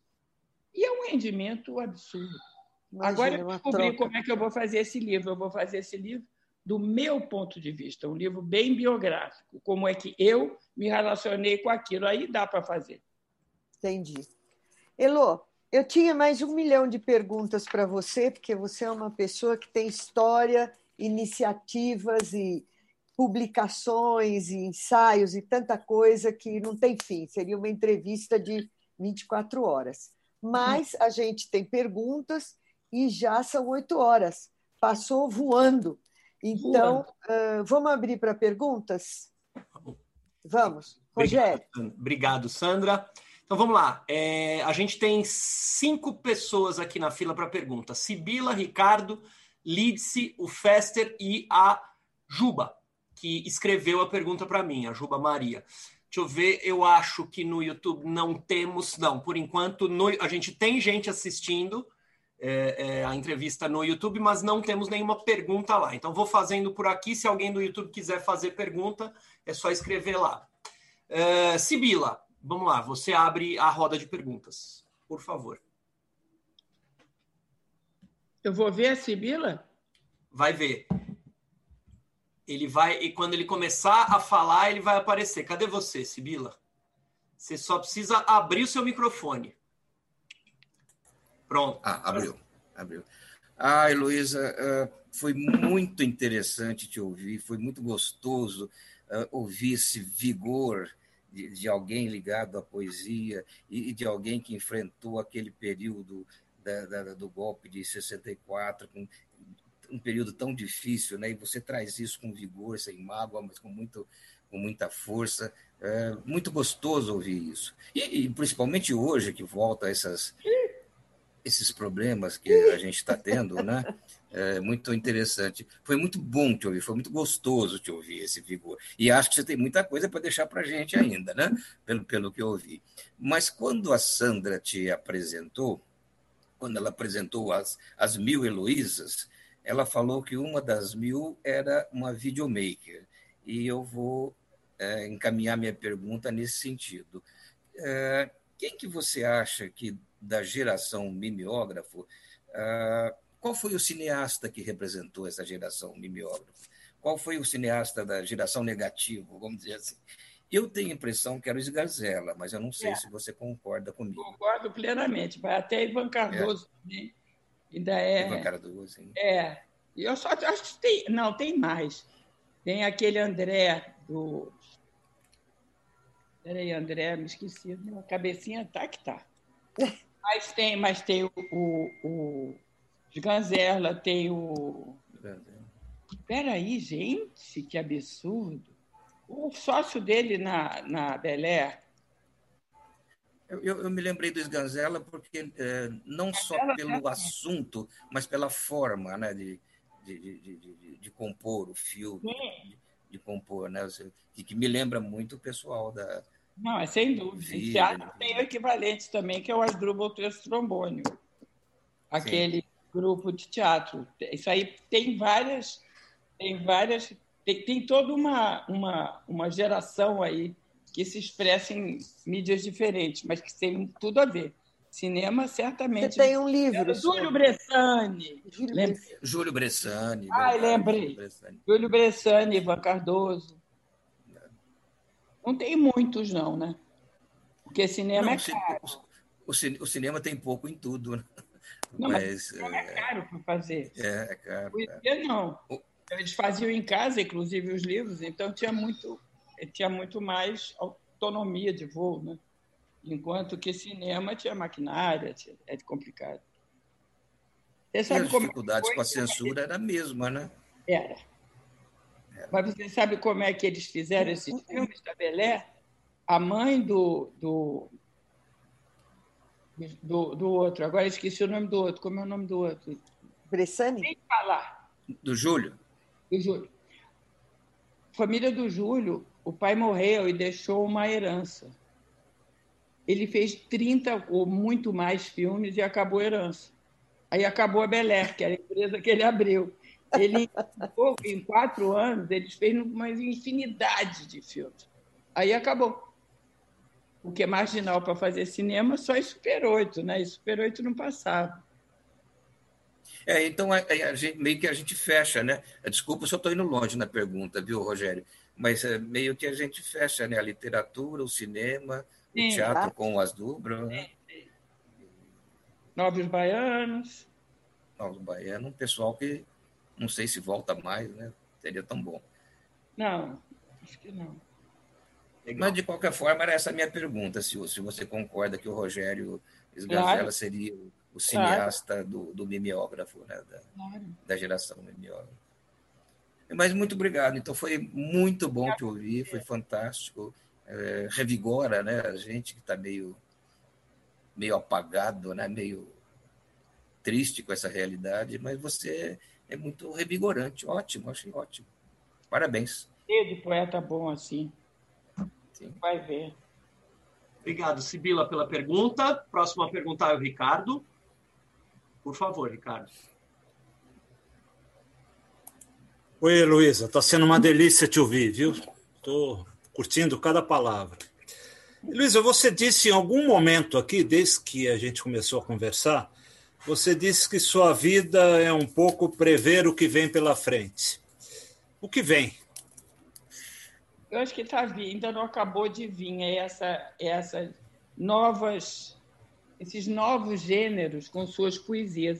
S3: E é um rendimento absurdo. Imagina, Agora eu descobri como é que eu vou fazer esse livro. Eu vou fazer esse livro do meu ponto de vista, um livro bem biográfico, como é que eu me relacionei com aquilo. Aí dá para fazer.
S4: Entendi. Elô, eu tinha mais um milhão de perguntas para você, porque você é uma pessoa que tem história, iniciativas e publicações e ensaios e tanta coisa que não tem fim. Seria uma entrevista de 24 horas. Mas a gente tem perguntas e já são oito horas. Passou voando. Então, uh, vamos abrir para perguntas? Vamos. Rogério.
S1: Obrigado, Sandra. Então vamos lá. É, a gente tem cinco pessoas aqui na fila para pergunta: Sibila, Ricardo, Lidse, o Fester e a Juba, que escreveu a pergunta para mim, a Juba Maria. Deixa eu ver, eu acho que no YouTube não temos, não, por enquanto no, a gente tem gente assistindo é, é, a entrevista no YouTube, mas não temos nenhuma pergunta lá. Então vou fazendo por aqui. Se alguém do YouTube quiser fazer pergunta, é só escrever lá. É, Sibila, vamos lá, você abre a roda de perguntas, por favor.
S3: Eu vou ver a Sibila?
S1: Vai ver. Ele vai, e quando ele começar a falar, ele vai aparecer. Cadê você, Sibila? Você só precisa abrir o seu microfone. Pronto.
S5: Ah, abriu. Abriu. Ah, Heloísa, uh, foi muito interessante te ouvir, foi muito gostoso uh, ouvir esse vigor de, de, alguém ligado à poesia e, de alguém que enfrentou aquele período da, da, do golpe de 64, com um período tão difícil, né? E você traz isso com vigor, sem mágoa, mas com, muito, com muita força. É muito gostoso ouvir isso. E, e principalmente hoje, que volta essas, esses problemas que a gente está tendo, né? É muito interessante. Foi muito bom te ouvir, foi muito gostoso te ouvir esse vigor. E acho que você tem muita coisa para deixar para a gente ainda, né? Pelo, pelo que eu ouvi. Mas quando a Sandra te apresentou, quando ela apresentou as, as mil Heloísas, ela falou que uma das mil era uma videomaker. E eu vou é, encaminhar minha pergunta nesse sentido. É, quem que você acha que, da geração mimeógrafo, é, qual foi o cineasta que representou essa geração mimeógrafo? Qual foi o cineasta da geração negativo, vamos dizer assim? Eu tenho a impressão que era o Esgarzela, mas eu não sei é. se você concorda comigo.
S3: Concordo plenamente. Vai até Ivan Cardoso é. também. Ainda é.
S5: Ivan Cardoso, sim.
S3: É. Eu só acho que tem. Não, tem mais. Tem aquele André do. Peraí, André, me esqueci. A cabecinha tá que tá. (laughs) Mas tem, mas tem o, o, o Ganzerla, tem o. Peraí, gente, que absurdo. O sócio dele na, na Belé.
S5: Eu, eu, me lembrei do Sganzella porque é, não só pelo assunto, mas pela forma né, de, de, de, de, de compor o filme, de, de, compor, né? Que, que me lembra muito o pessoal da.
S3: Não, é sem dúvida. Vida, teatro tem o equivalente também, que é o Asdrubal Terço Trombônio. Aquele Sim. grupo de teatro. Isso aí tem várias. Tem várias. Tem, tem toda uma, uma, uma geração aí que se expressa em mídias diferentes, mas que tem tudo a ver. Cinema, certamente.
S4: Você tem um livro.
S3: Júlio Bressani.
S5: Júlio, Júlio Bressani.
S3: Ai, lembrei. Júlio Bressani, Ivan Cardoso. Não tem muitos, não, né? Porque cinema não, é caro.
S5: O, o, cinema tem pouco em tudo, né?
S3: Não, mas, mas é, é caro para fazer.
S5: É, é caro.
S3: Poesia, não. Eles faziam em casa, inclusive, os livros, então tinha muito, tinha muito mais autonomia de voo, né? Enquanto que cinema tinha maquinária, tinha, é complicado.
S5: E as dificuldades com a censura era a mesma, né?
S3: Era. Mas você sabe como é que eles fizeram esses filmes da Belé? A mãe do, do, do, do outro, agora esqueci o nome do outro, como é o nome do outro?
S4: Bressani?
S3: Nem falar.
S5: Do Júlio?
S3: Do Júlio. Família do Júlio, o pai morreu e deixou uma herança ele fez 30 ou muito mais filmes e acabou a herança. Aí acabou a Beler, que era a empresa que ele abriu. Ele, em quatro anos, ele fez uma infinidade de filmes. Aí acabou. O que é marginal para fazer cinema só em Super 8, né? E Super 8 não passava.
S5: É, então a, a gente, meio que a gente fecha, né? Desculpa se eu estou indo longe na pergunta, viu, Rogério? Mas é, meio que a gente fecha, né? A literatura, o cinema, Sim, o teatro tá? com as dubras. Né?
S3: Novos Baianos.
S5: Novos Baianos, um pessoal que não sei se volta mais, né? Seria tão bom.
S3: Não, acho que não.
S5: Legal. Mas, de qualquer forma, era essa a minha pergunta, se, se você concorda que o Rogério Esgazela claro. seria o cineasta claro. do, do mimeógrafo, né? da, claro. da geração mimeógrafo. Mas muito obrigado. Então foi muito bom te ouvir, foi fantástico. É, revigora né, a gente que está meio, meio apagado, né, meio triste com essa realidade, mas você é muito revigorante. Ótimo, achei ótimo. Parabéns.
S3: de poeta bom assim. Sim. Vai ver.
S1: Obrigado, Sibila, pela pergunta. Próxima pergunta é o Ricardo. Por favor, Ricardo.
S2: Oi, Luísa. Está sendo uma delícia te ouvir, viu? Estou curtindo cada palavra. Luísa, você disse em algum momento aqui, desde que a gente começou a conversar, você disse que sua vida é um pouco prever o que vem pela frente. O que vem?
S3: Eu acho que está vindo, ainda não acabou de vir é essa, é essa novas, esses novos gêneros com suas poesias.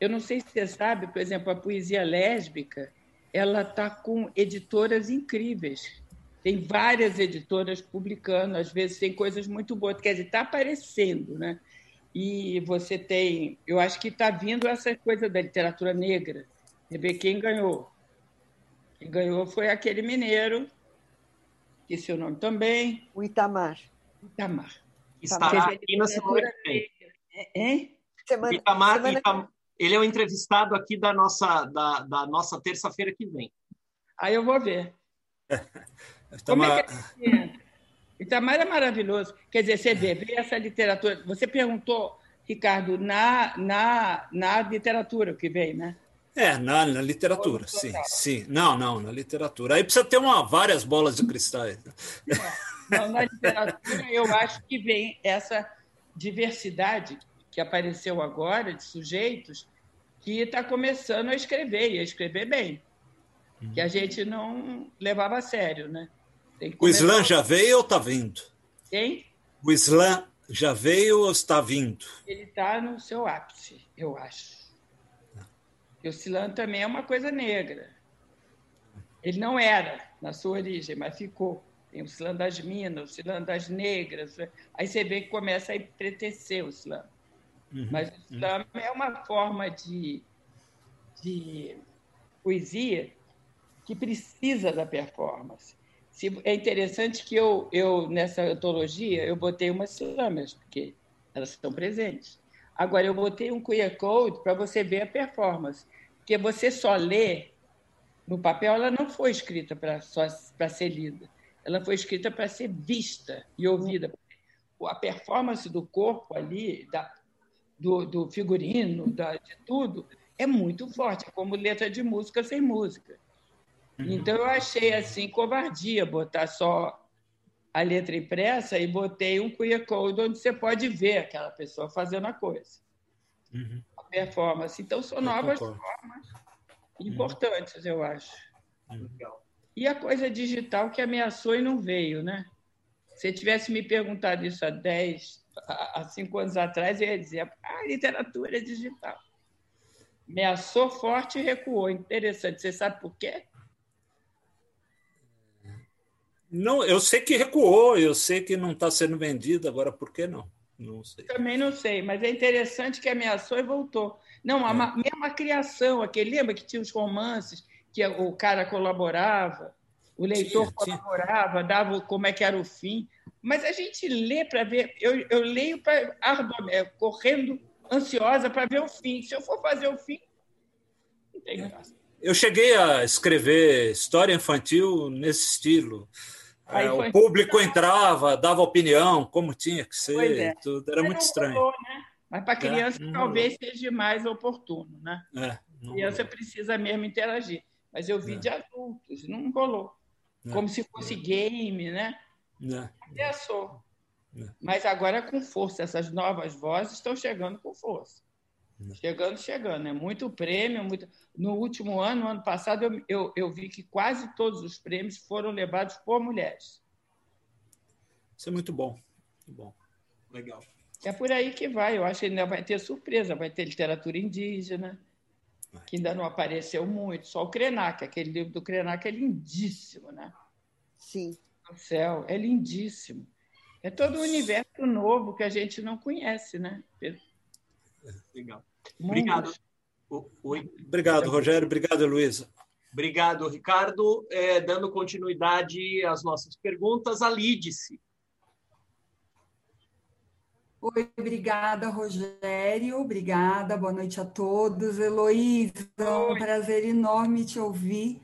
S3: Eu não sei se você sabe, por exemplo, a poesia lésbica, ela está com editoras incríveis. Tem várias editoras publicando, às vezes tem coisas muito boas, quer dizer, está aparecendo, né? E você tem, eu acho que está vindo essa coisa da literatura negra. Você vê quem ganhou. Quem ganhou foi aquele mineiro, que seu nome também.
S4: O Itamar.
S3: Itamar.
S1: Estará aqui na semana que vem.
S3: Hein?
S1: Semana, Itamar, semana... Itamar, ele é o entrevistado aqui da nossa, da, da nossa terça-feira que vem.
S3: Aí eu vou ver. (laughs) Como é que é? Itamar é maravilhoso. Quer dizer, você vê, vê essa literatura. Você perguntou, Ricardo, na, na, na literatura que vem, né?
S2: É, na, na literatura, sim, sim. Não, não, na literatura. Aí precisa ter uma, várias bolas de cristais.
S3: Não, na literatura eu acho que vem essa diversidade que apareceu agora de sujeitos que está começando a escrever, e a escrever bem, que a gente não levava a sério, né?
S2: O Islã já veio ou está vindo?
S3: Quem?
S2: O Islã já veio ou está vindo?
S3: Ele está no seu ápice, eu acho. E o Islã também é uma coisa negra. Ele não era na sua origem, mas ficou. Tem o Islã das Minas, o Islã das Negras. Aí você vê que começa a empretecer o Islã. Uhum, mas o Islã uhum. é uma forma de, de poesia que precisa da performance. Se, é interessante que eu, eu, nessa antologia, eu botei umas slamas, porque elas estão presentes. Agora, eu botei um QR Code para você ver a performance, porque você só lê no papel, ela não foi escrita para ser lida, ela foi escrita para ser vista e ouvida. A performance do corpo ali, da, do, do figurino, da, de tudo, é muito forte, é como letra de música sem música. Uhum. Então eu achei assim covardia botar só a letra impressa e botei um QR Code onde você pode ver aquela pessoa fazendo a coisa. Uhum. A performance. Então são novas formas uhum. importantes, eu acho. Uhum. E a coisa digital que ameaçou e não veio, né? Se tivesse me perguntado isso há 10, há 5 anos atrás, eu ia dizer: a ah, literatura é digital. Ameaçou forte e recuou. Interessante. Você sabe por quê?
S2: Não, eu sei que recuou, eu sei que não está sendo vendido, agora por que não? Não sei.
S3: Também não sei, mas é interessante que ameaçou e voltou. Não, a é. mesma criação, aquele, lembra que tinha os romances, que o cara colaborava, o leitor tinha, colaborava, tinha. dava como é que era o fim. Mas a gente lê para ver, eu, eu leio para é, correndo, ansiosa para ver o fim. Se eu for fazer o fim, não tem graça.
S2: Eu cheguei a escrever história infantil nesse estilo. É, o público entrava, dava opinião, como tinha que ser, é. tudo. era muito estranho. Rolou,
S3: né? Mas para criança é, talvez rolou. seja mais oportuno, né? É, criança rolou. precisa mesmo interagir. Mas eu vi é. de adultos, não rolou. É. Como se fosse game, né? Ameaçou. Mas agora com força, essas novas vozes estão chegando com força. Chegando, chegando. É muito prêmio. Muito... No último ano, no ano passado, eu, eu, eu vi que quase todos os prêmios foram levados por mulheres.
S2: Isso é muito bom. Muito bom.
S1: Legal.
S3: É por aí que vai. Eu acho que ainda vai ter surpresa. Vai ter literatura indígena, que ainda não apareceu muito. Só o Krenak. Aquele livro do Krenak é lindíssimo, né?
S4: Sim.
S3: O céu é lindíssimo. É todo um universo novo que a gente não conhece, né, Pedro?
S1: Legal. Obrigado.
S2: Oi. Obrigado, Rogério. Obrigado, Luísa.
S1: Obrigado, Ricardo. É, dando continuidade às nossas perguntas, a Lídice.
S6: Oi, obrigada, Rogério. Obrigada, boa noite a todos. Heloísa, é um prazer enorme te ouvir.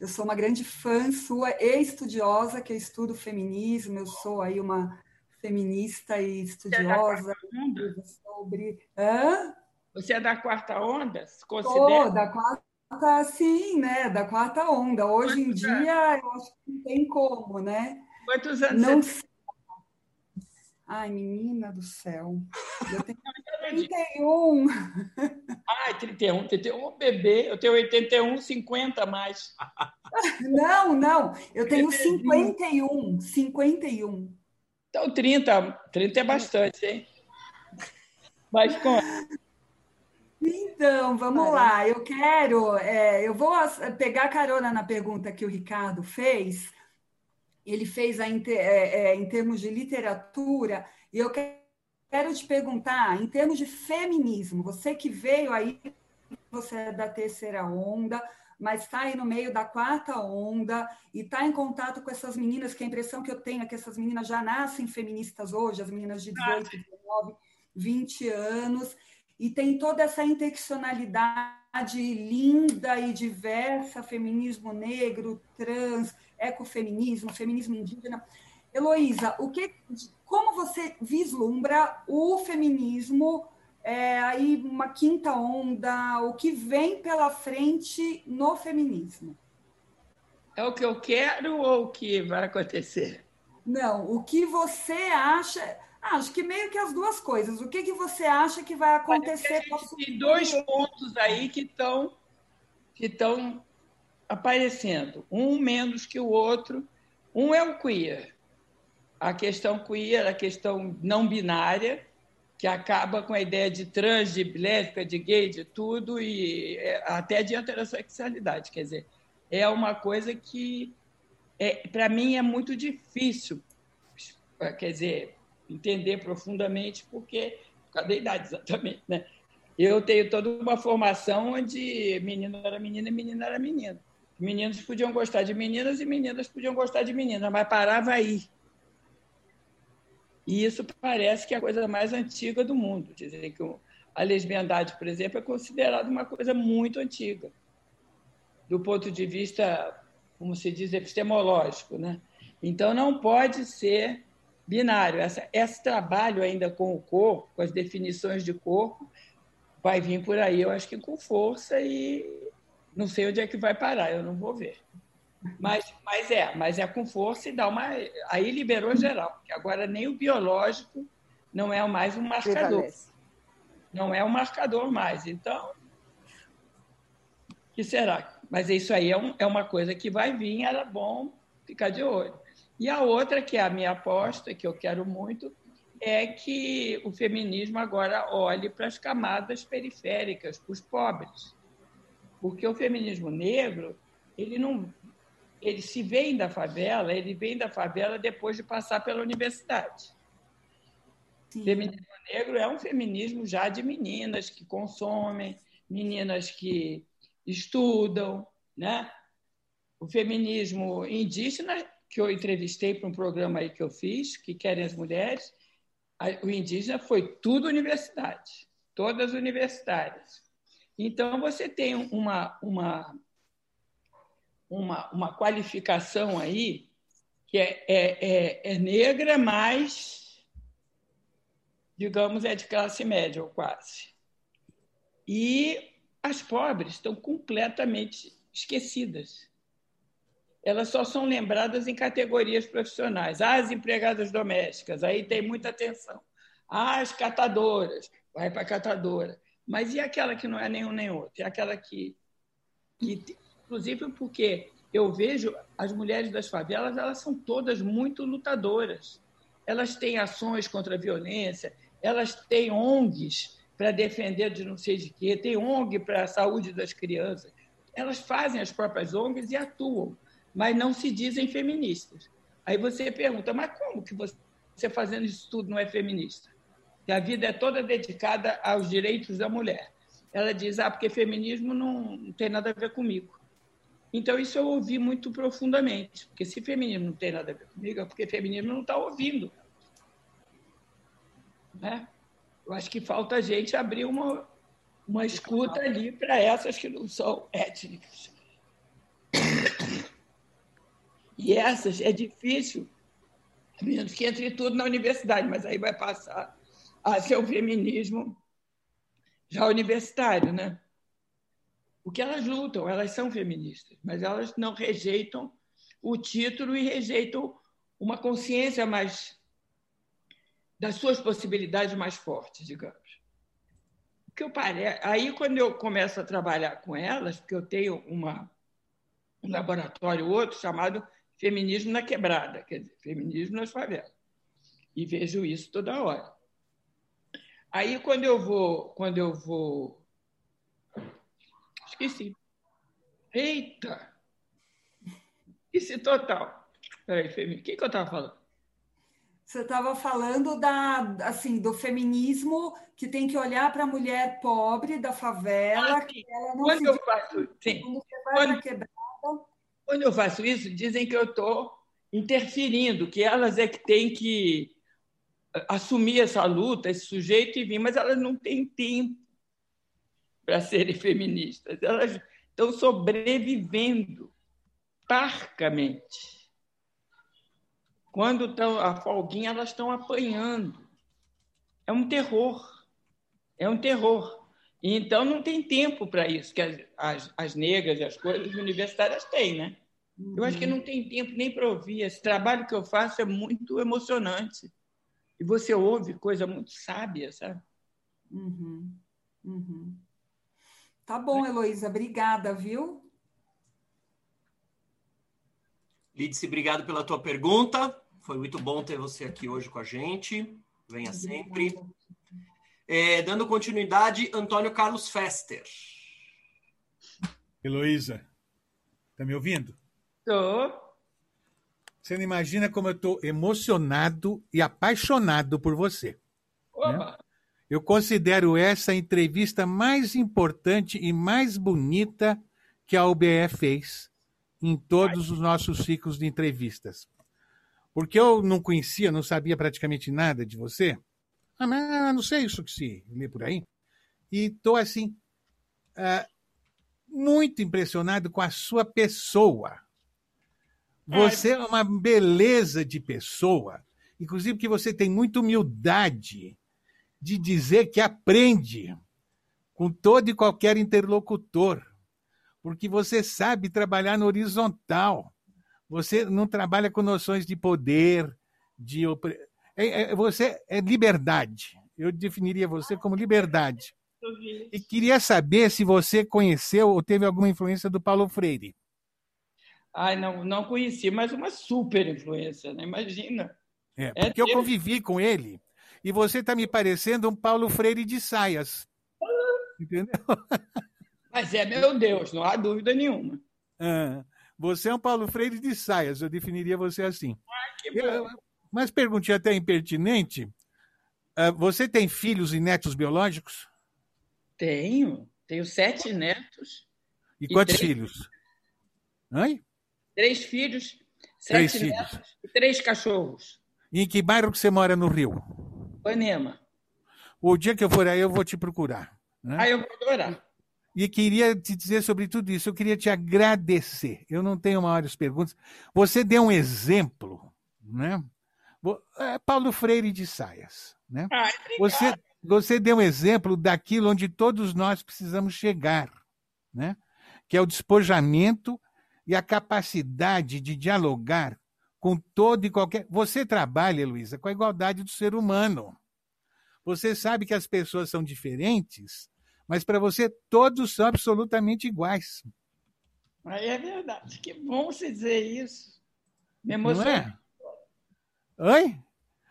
S6: Eu sou uma grande fã sua e estudiosa, que eu estudo feminismo, eu sou aí uma feminista e estudiosa sobre.
S3: Hã? Você é da quarta onda? Se considera?
S6: Sou, da quarta, sim, né? Da quarta onda. Hoje Quantos em dia, anos? eu acho que não tem como, né?
S3: Quantos anos não você tem?
S6: Ai, menina do céu. Eu tenho 31.
S3: Ai, 31, 31, bebê. Eu tenho 81, 50 mais.
S6: Não, não. Eu tenho 51. 51.
S3: Então, 30. 30 é bastante, hein? Mas com.
S6: Então, vamos lá. Eu quero. É, eu vou pegar carona na pergunta que o Ricardo fez ele fez a, é, é, em termos de literatura, e eu quero te perguntar, em termos de feminismo, você que veio aí, você é da terceira onda, mas está aí no meio da quarta onda e está em contato com essas meninas, que a impressão que eu tenho é que essas meninas já nascem feministas hoje, as meninas de 18, 19, 20 anos, e tem toda essa interseccionalidade linda e diversa, feminismo negro, trans, ecofeminismo, feminismo indígena. Heloísa, o que, como você vislumbra o feminismo, é, aí uma quinta onda, o que vem pela frente no feminismo?
S3: É o que eu quero ou o que vai acontecer?
S6: Não, o que você acha. Acho que meio que as duas coisas. O que, que você acha que vai acontecer?
S3: Que tem dois pontos aí que estão que estão aparecendo, um menos que o outro. Um é o queer, a questão queer, a questão não binária, que acaba com a ideia de trans, de lésbica, de gay, de tudo, e é, até de heterossexualidade. Quer dizer, é uma coisa que, é, para mim, é muito difícil, quer dizer, entender profundamente, porque, por causa da idade, (laughs) exatamente. Né? Eu tenho toda uma formação onde menino era menina e menina era menino. Meninos podiam gostar de meninas e meninas podiam gostar de meninas, mas parava aí. E isso parece que é a coisa mais antiga do mundo. Dizer que a lesbiandade, por exemplo, é considerada uma coisa muito antiga, do ponto de vista, como se diz, epistemológico. Né? Então, não pode ser binário. Essa, esse trabalho ainda com o corpo, com as definições de corpo, vai vir por aí, eu acho que com força e não sei onde é que vai parar, eu não vou ver. Mas, mas é, mas é com força e dá uma. Aí liberou geral, porque agora nem o biológico não é mais um marcador. Não é um marcador mais. Então, que será? Mas isso aí é, um, é uma coisa que vai vir, era bom ficar de olho. E a outra, que é a minha aposta, que eu quero muito, é que o feminismo agora olhe para as camadas periféricas, para os pobres. Porque o feminismo negro, ele não ele se vem da favela, ele vem da favela depois de passar pela universidade. Sim. Feminismo negro é um feminismo já de meninas que consomem, meninas que estudam, né? O feminismo indígena que eu entrevistei para um programa aí que eu fiz, que querem as mulheres, o indígena foi tudo universidade, todas universitárias. Então, você tem uma, uma, uma, uma qualificação aí que é, é, é, é negra, mas, digamos, é de classe média ou quase. E as pobres estão completamente esquecidas. Elas só são lembradas em categorias profissionais. Ah, as empregadas domésticas, aí tem muita atenção. Ah, as catadoras, vai para a catadora. Mas e aquela que não é nenhum nem outro? E aquela que, que, inclusive porque eu vejo as mulheres das favelas, elas são todas muito lutadoras. Elas têm ações contra a violência, elas têm ONGs para defender de não sei de quê, tem ONG para a saúde das crianças. Elas fazem as próprias ONGs e atuam, mas não se dizem feministas. Aí você pergunta, mas como que você fazendo isso tudo não é feminista? que a vida é toda dedicada aos direitos da mulher. Ela diz: ah, porque feminismo não, não tem nada a ver comigo. Então, isso eu ouvi muito profundamente, porque se feminismo não tem nada a ver comigo, é porque feminismo não está ouvindo. Né? Eu acho que falta a gente abrir uma, uma escuta ali para essas que não são étnicas. E essas é difícil, menos que entre tudo na universidade, mas aí vai passar a ser o feminismo já universitário, né? Porque elas lutam, elas são feministas, mas elas não rejeitam o título e rejeitam uma consciência mais das suas possibilidades mais fortes, digamos. que eu pare... Aí, quando eu começo a trabalhar com elas, porque eu tenho uma, um laboratório outro chamado Feminismo na Quebrada, quer dizer, Feminismo nas Favelas, e vejo isso toda hora. Aí, quando eu vou, quando eu vou Esqueci. Eita! Esqueci total. Peraí, Femi, o que, que eu estava falando?
S6: Você estava falando da, assim, do feminismo que tem que olhar para a mulher pobre da favela, ah, que ela não
S3: quando se eu faço, sim. Quando, quebrada... quando eu faço isso, dizem que eu estou interferindo, que elas é que têm que assumir essa luta, esse sujeito e vir, mas elas não têm tempo para serem feministas. Elas estão sobrevivendo parcamente. Quando estão a folguinha, elas estão apanhando. É um terror. É um terror. Então não tem tempo para isso, que as, as, as, negras e as coisas universitárias têm, né? Eu acho que não tem tempo nem para ouvir. Esse trabalho que eu faço é muito emocionante. E você ouve coisa muito sábia, sabe?
S6: Uhum. Uhum. Tá bom, Heloísa, obrigada, viu?
S1: Lídice, obrigado pela tua pergunta. Foi muito bom ter você aqui hoje com a gente. Venha sempre. É, dando continuidade, Antônio Carlos Fester.
S7: Heloísa, tá me ouvindo?
S3: Tô.
S7: Você não imagina como eu estou emocionado e apaixonado por você. Opa! Né? Eu considero essa a entrevista mais importante e mais bonita que a UBE fez em todos os nossos ciclos de entrevistas. Porque eu não conhecia, não sabia praticamente nada de você. Ah, mas não sei isso que se lê por aí. E estou assim, uh, muito impressionado com a sua pessoa. Você é uma beleza de pessoa, inclusive que você tem muita humildade de dizer que aprende com todo e qualquer interlocutor, porque você sabe trabalhar no horizontal. Você não trabalha com noções de poder, de é, é, você é liberdade. Eu definiria você como liberdade. E queria saber se você conheceu ou teve alguma influência do Paulo Freire.
S3: Ai, não, não conheci, mas uma super influência, né? Imagina.
S7: É, porque é eu convivi com ele e você está me parecendo um Paulo Freire de saias. Entendeu? (laughs)
S3: Mas é meu Deus, não há dúvida nenhuma.
S7: Ah, você é um Paulo Freire de saias, eu definiria você assim.
S3: Ah, bom.
S7: mas perguntinha até impertinente. Ah, você tem filhos e netos biológicos?
S3: Tenho. Tenho sete netos.
S7: E, e quantos três... filhos?
S3: Três filhos, sete três netos filhos. e três cachorros.
S7: E em que bairro que você mora no Rio?
S3: Ipanema.
S7: O dia que eu for aí, eu vou te procurar. Né?
S3: Ah, eu vou adorar.
S7: E queria te dizer sobre tudo isso, eu queria te agradecer. Eu não tenho maiores perguntas. Você deu um exemplo, né? É Paulo Freire de Saias. Né?
S3: Ai,
S7: você, você deu um exemplo daquilo onde todos nós precisamos chegar, né? que é o despojamento e a capacidade de dialogar com todo e qualquer. Você trabalha, Luísa, com a igualdade do ser humano. Você sabe que as pessoas são diferentes, mas para você todos são absolutamente iguais.
S3: É verdade. Que bom você dizer isso. Me emociona. É?
S7: Oi?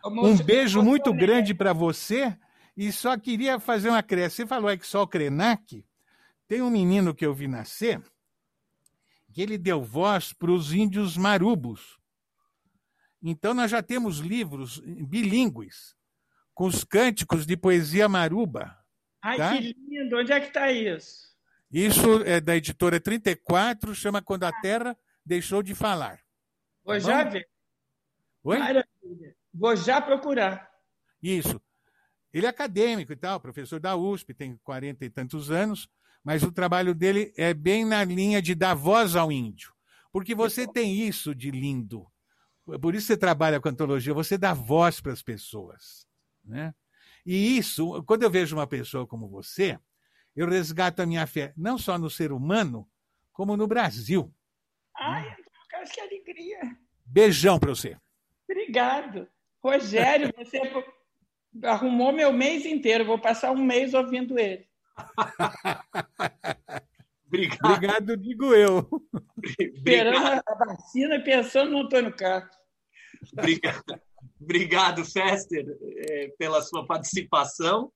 S7: Um beijo muito grande para você. E só queria fazer uma cresce. Você falou aí que só o Krenak. Tem um menino que eu vi nascer que ele deu voz para os índios marubos. Então, nós já temos livros bilíngues com os cânticos de poesia maruba.
S3: Ai, tá? que lindo! Onde é que está isso?
S7: Isso é da editora 34, chama Quando a Terra Deixou de Falar.
S3: Vou tá já ver.
S7: Oi?
S3: Maravilha. Vou já procurar.
S7: Isso. Ele é acadêmico e tal, professor da USP, tem 40 e tantos anos, mas o trabalho dele é bem na linha de dar voz ao índio. Porque você tem isso de lindo. Por isso você trabalha com antologia, você dá voz para as pessoas. Né? E isso, quando eu vejo uma pessoa como você, eu resgato a minha fé, não só no ser humano, como no Brasil.
S3: Ai, né? que alegria.
S7: Beijão para você.
S3: Obrigado. Rogério, (laughs) você arrumou meu mês inteiro. Vou passar um mês ouvindo ele. (laughs)
S7: Obrigado. Obrigado, digo eu.
S3: Esperando a vacina e pensando no Antônio Carlos.
S1: Obrigado, Obrigado Fester, é, pela sua participação.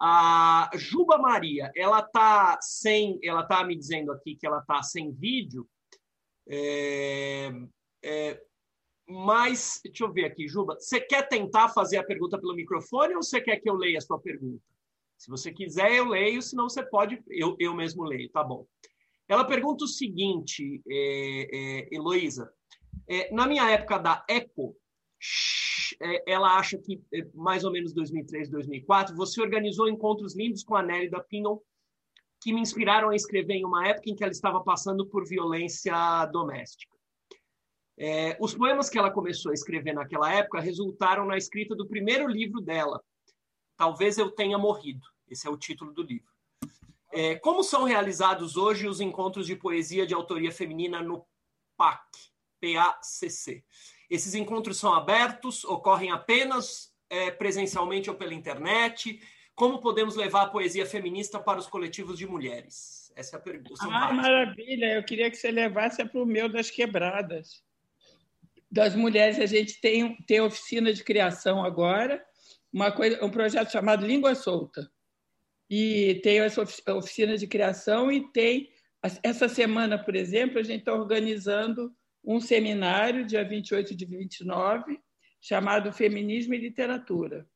S1: A Juba Maria, ela tá sem, ela tá me dizendo aqui que ela tá sem vídeo. É, é, mas, deixa eu ver aqui, Juba, você quer tentar fazer a pergunta pelo microfone ou você quer que eu leia a sua pergunta? Se você quiser, eu leio, senão você pode, eu, eu mesmo leio, tá bom. Ela pergunta o seguinte, é, é, Heloísa, é, na minha época da ECO, é, ela acha que é, mais ou menos 2003, 2004, você organizou encontros lindos com a Nélida Pinhon, que me inspiraram a escrever em uma época em que ela estava passando por violência doméstica. É, os poemas que ela começou a escrever naquela época resultaram na escrita do primeiro livro dela, Talvez Eu Tenha Morrido. Esse é o título do livro. É, como são realizados hoje os encontros de poesia de autoria feminina no PAC, PACC? Esses encontros são abertos, ocorrem apenas é, presencialmente ou pela internet? Como podemos levar a poesia feminista para os coletivos de mulheres? Essa é a pergunta.
S3: Ah, maravilha! Eu queria que você levasse para o meu das quebradas das mulheres, a gente tem, tem oficina de criação agora, uma coisa, um projeto chamado Língua Solta. E tem essa oficina de criação e tem. Essa semana, por exemplo, a gente está organizando um seminário, dia 28 de 29, chamado Feminismo e Literatura.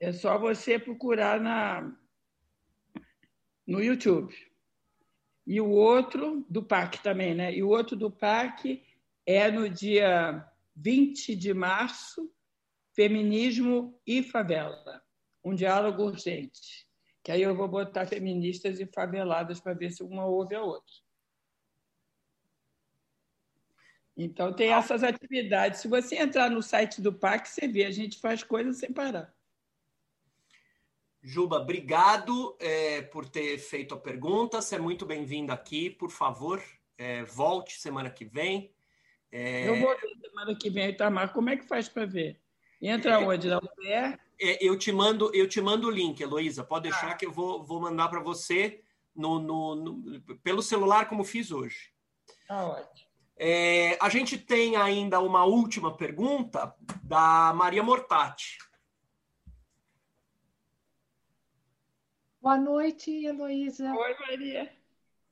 S3: É só você procurar na, no YouTube. E o outro, do PAC também, né? E o outro do PAC é no dia 20 de março, Feminismo e Favela, um diálogo urgente. Que aí eu vou botar feministas e faveladas para ver se uma ouve a outra. Então, tem essas atividades. Se você entrar no site do PAC, você vê, a gente faz coisas sem parar.
S1: Juba, obrigado é, por ter feito a pergunta. Você é muito bem-vinda aqui. Por favor, é, volte semana que vem.
S3: É... Eu vou ver semana que vem, Itamar. Como é que faz para ver? Entra é... onde? Na UPR?
S1: É, eu te mando, eu te mando o link, Heloísa. Pode deixar ah. que eu vou, vou mandar para você no, no, no, pelo celular, como fiz hoje.
S3: Tá ótimo.
S1: É, a gente tem ainda uma última pergunta da Maria Mortati.
S8: Boa noite, Heloísa.
S3: Oi, Maria.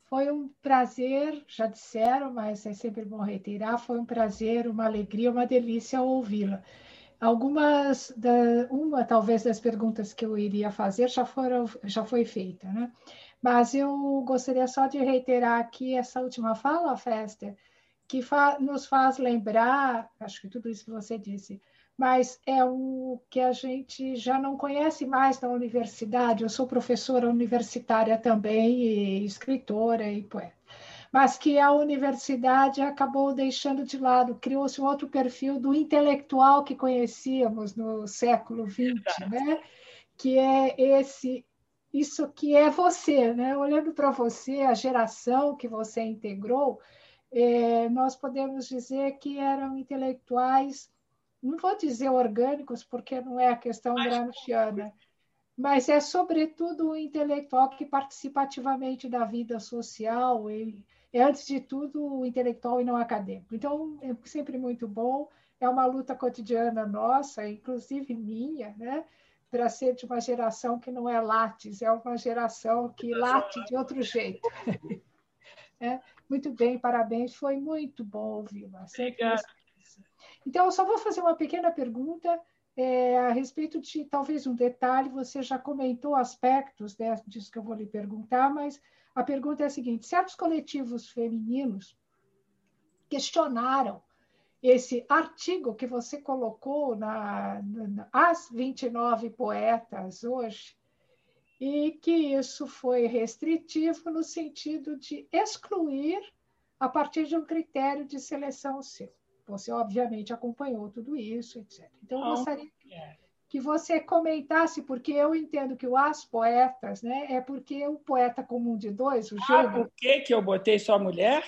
S8: Foi um prazer, já disseram, mas é sempre bom reiterar, foi um prazer, uma alegria, uma delícia ouvi-la. Algumas, da, uma talvez das perguntas que eu iria fazer já foram, já foi feita, né? Mas eu gostaria só de reiterar aqui essa última fala, Fester, que fa nos faz lembrar, acho que tudo isso que você disse, mas é o que a gente já não conhece mais da universidade. Eu sou professora universitária também, e escritora e poeta. Mas que a universidade acabou deixando de lado, criou-se um outro perfil do intelectual que conhecíamos no século XX, né? que é esse isso que é você, né? Olhando para você, a geração que você integrou, é, nós podemos dizer que eram intelectuais não vou dizer orgânicos, porque não é a questão gramsciana, mas é sobretudo o intelectual que participa ativamente da vida social e é, antes de tudo, intelectual e não acadêmico. Então, é sempre muito bom, é uma luta cotidiana nossa, inclusive minha, né? para ser de uma geração que não é lattes, é uma geração que late de outro jeito. (laughs) é, muito bem, parabéns, foi muito bom ouvi-la.
S3: Obrigada.
S8: Então, eu só vou fazer uma pequena pergunta. é, a respeito de talvez um detalhe, você já comentou aspectos disso que eu vou lhe perguntar, mas a pergunta é a seguinte: certos coletivos femininos questionaram esse artigo que você colocou na, na, as 29 poetas hoje, e que isso foi restritivo no sentido de excluir a partir de um critério de seleção seu. Você, obviamente, acompanhou tudo isso, etc. Então, eu gostaria que você comentasse, porque eu entendo que o As Poetas né, é porque o poeta comum de dois, o
S3: ah, gênero... por que, que eu botei só mulher?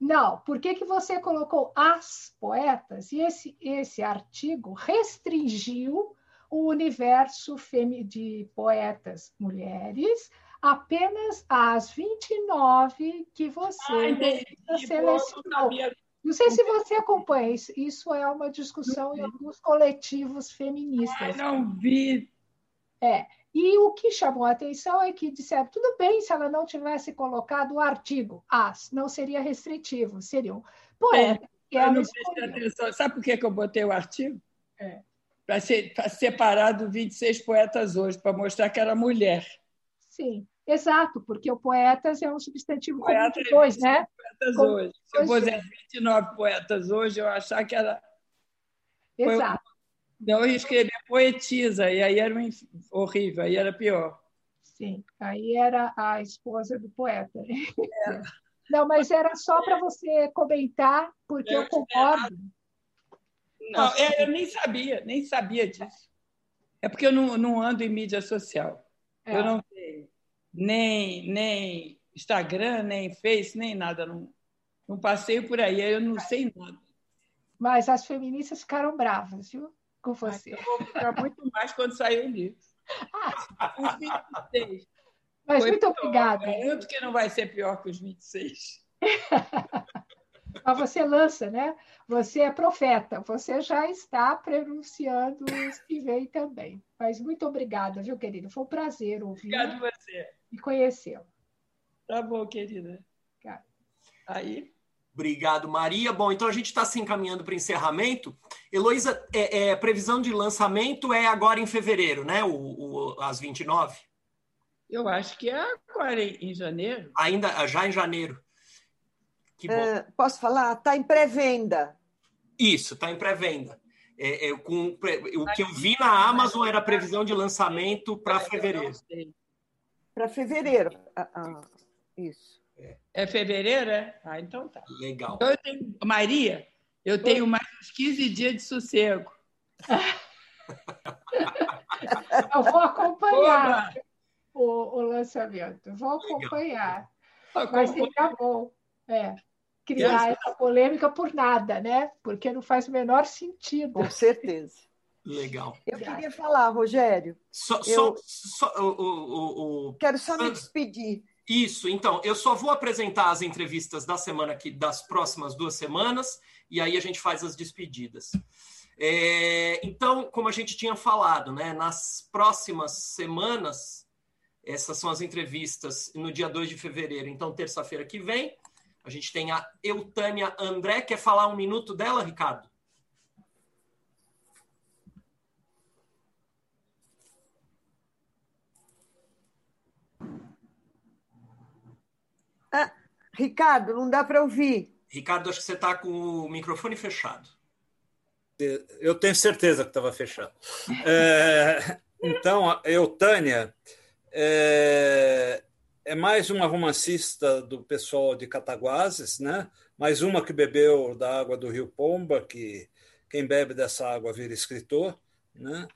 S8: Não, por que, que você colocou as poetas? E esse, esse artigo restringiu o universo de poetas mulheres apenas às 29 que você ah, selecionou. Não sei se você acompanha isso. Isso é uma discussão em alguns coletivos feministas.
S3: não vi.
S8: É. E o que chamou a atenção é que disseram, tudo bem se ela não tivesse colocado o artigo as, não seria restritivo, seriam poetas.
S3: É, eu não prestei atenção. Sabe por que, que eu botei o artigo? É. Para ser, separar do 26 poetas hoje, para mostrar que era mulher.
S8: Sim. Exato, porque o poetas é um substantivo poeta de dois, né?
S3: Poetas como hoje. Se eu puser 29 poetas hoje, eu achar que era.
S8: Exato.
S3: Não, eu escrever poetisa, e aí era um... horrível, aí era pior.
S8: Sim, aí era a esposa do poeta. É. (laughs) Não, mas era só para você comentar, porque eu, eu concordo.
S3: Não, é, eu nem sabia, nem sabia disso. É porque eu não, não ando em mídia social. É. Eu não nem, nem Instagram, nem Face, nem nada. Não, não passeio por aí, eu não sei nada.
S8: Mas as feministas ficaram bravas, viu? Com você.
S3: eu vou ficar muito mais quando sair o livro.
S8: Ah, Mas Foi muito obrigada.
S3: Garanto que não vai ser pior que os 26. (laughs)
S8: Mas você lança, né? Você é profeta, você já está pronunciando os que vem também. Mas muito obrigada, viu, querido? Foi um prazer ouvir.
S3: Obrigado você.
S8: E conhecê-lo.
S3: Tá bom, querida. Aí.
S1: Obrigado, Maria. Bom, então a gente está se encaminhando para o encerramento. Heloísa, é, é, previsão de lançamento é agora em fevereiro, né? O, o, às 29?
S3: Eu acho que é agora em janeiro.
S1: Ainda, já em janeiro.
S4: Uh, posso falar? Está em pré-venda.
S1: Isso, está em pré-venda. É, é, com, o que eu vi na Amazon era a previsão de lançamento para fevereiro.
S4: Para fevereiro. Ah, ah, isso.
S3: É fevereiro, é? Ah, então tá.
S1: Legal.
S3: Então eu tenho, Maria, eu tenho mais uns 15 dias de sossego. (laughs)
S8: eu vou acompanhar o, o, lançamento. Vou acompanhar. Legal. Vai ser bom. É criar essa polêmica por nada, né? Porque não faz o menor sentido.
S4: Com certeza.
S1: Legal.
S4: Eu queria falar, Rogério.
S1: Só, eu... só, só o, o, o,
S4: Quero só me despedir.
S1: Isso, então, eu só vou apresentar as entrevistas da semana que das próximas duas semanas, e aí a gente faz as despedidas. É, então, como a gente tinha falado, né, nas próximas semanas, essas são as entrevistas no dia 2 de fevereiro, então, terça-feira que vem, a gente tem a Eutânia André. Quer falar um minuto dela, Ricardo?
S4: Ah, Ricardo, não dá para ouvir.
S1: Ricardo, acho que você está com o microfone fechado.
S2: Eu tenho certeza que estava fechado. É, então, Eutânia é, é mais uma romancista do pessoal de Cataguases, né? mais uma que bebeu da água do Rio Pomba, que quem bebe dessa água vira escritor. Né?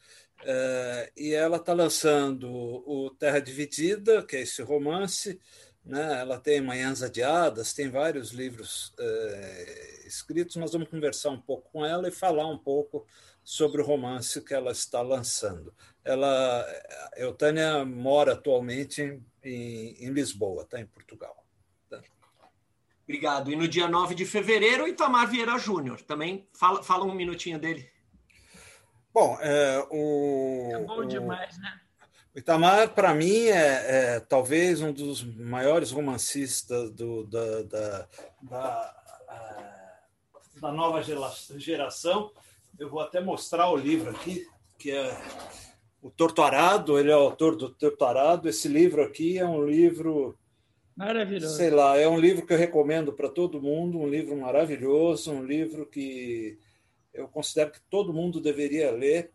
S2: É, e ela está lançando o Terra Dividida, que é esse romance. Né? Ela tem Manhãs Adiadas, tem vários livros é, escritos. Nós vamos conversar um pouco com ela e falar um pouco sobre o romance que ela está lançando. Ela, Eutânia mora atualmente em, em Lisboa, tá? em Portugal. Tá?
S1: Obrigado. E no dia 9 de fevereiro, Itamar Vieira Júnior. Também fala, fala um minutinho dele.
S2: Bom, é, o.
S3: É bom demais, né?
S2: O Itamar, para mim, é, é, talvez um dos maiores romancistas do, da, da, da, da nova geração. eu vou até mostrar o livro aqui, que é o Torturado, ele é o autor do Torturado. Esse livro aqui é um livro
S3: maravilhoso.
S2: Sei lá, é um livro que eu recomendo para todo mundo, um livro maravilhoso, um livro que eu considero que todo mundo deveria ler.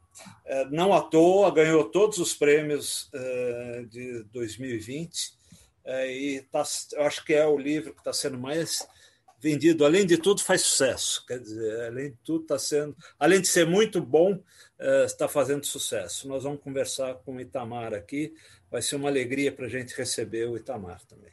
S2: É, não à toa, ganhou todos os prêmios é, de 2020 é, e tá, eu acho que é o livro que está sendo mais vendido. Além de tudo, faz sucesso. Quer dizer, além de tudo, está sendo, além de ser muito bom, está fazendo sucesso. Nós vamos conversar com o Itamar aqui. Vai ser uma alegria para a gente receber o Itamar também.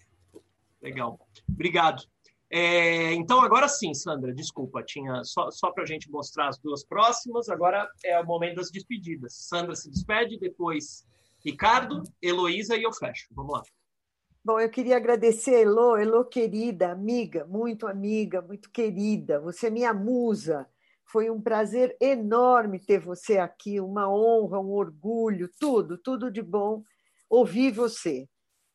S1: Legal. Obrigado. É, então, agora sim, Sandra, desculpa, tinha só, só para a gente mostrar as duas próximas. Agora é o momento das despedidas. Sandra se despede, depois Ricardo, Heloísa e eu fecho. Vamos lá.
S4: Bom, eu queria agradecer a Elo, Elo querida, amiga, muito amiga, muito querida. Você é minha musa. Foi um prazer enorme ter você aqui, uma honra, um orgulho, tudo, tudo de bom ouvir você.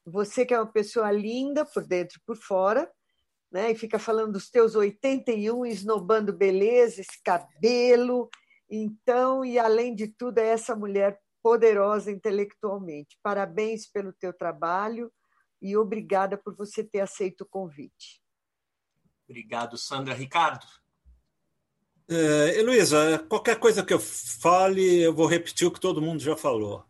S4: Você que é uma pessoa linda por dentro e por fora, né? E fica falando dos teus 81, esnobando beleza, esse cabelo. Então, e além de tudo, é essa mulher poderosa intelectualmente. Parabéns pelo teu trabalho e obrigada por você ter aceito o convite.
S1: Obrigado, Sandra. Ricardo?
S2: É, Heloísa, qualquer coisa que eu fale, eu vou repetir o que todo mundo já falou.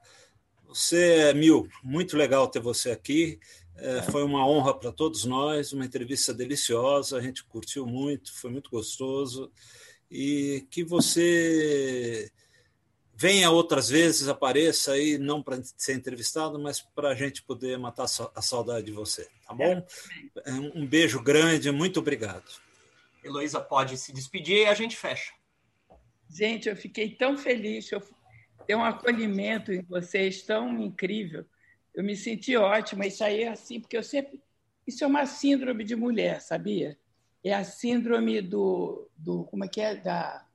S2: Você é mil, muito legal ter você aqui. É, foi uma honra para todos nós, uma entrevista deliciosa, a gente curtiu muito, foi muito gostoso. E que você venha outras vezes, apareça aí, não para ser entrevistado, mas para a gente poder matar a saudade de você, tá bom? É, um beijo grande, muito obrigado.
S1: Heloísa pode se despedir e a gente fecha.
S3: Gente, eu fiquei tão feliz, eu tenho um acolhimento em vocês tão incrível. Eu me senti ótima, isso aí é assim, porque eu sempre. Isso é uma síndrome de mulher, sabia? É a síndrome do. do como é que é? Da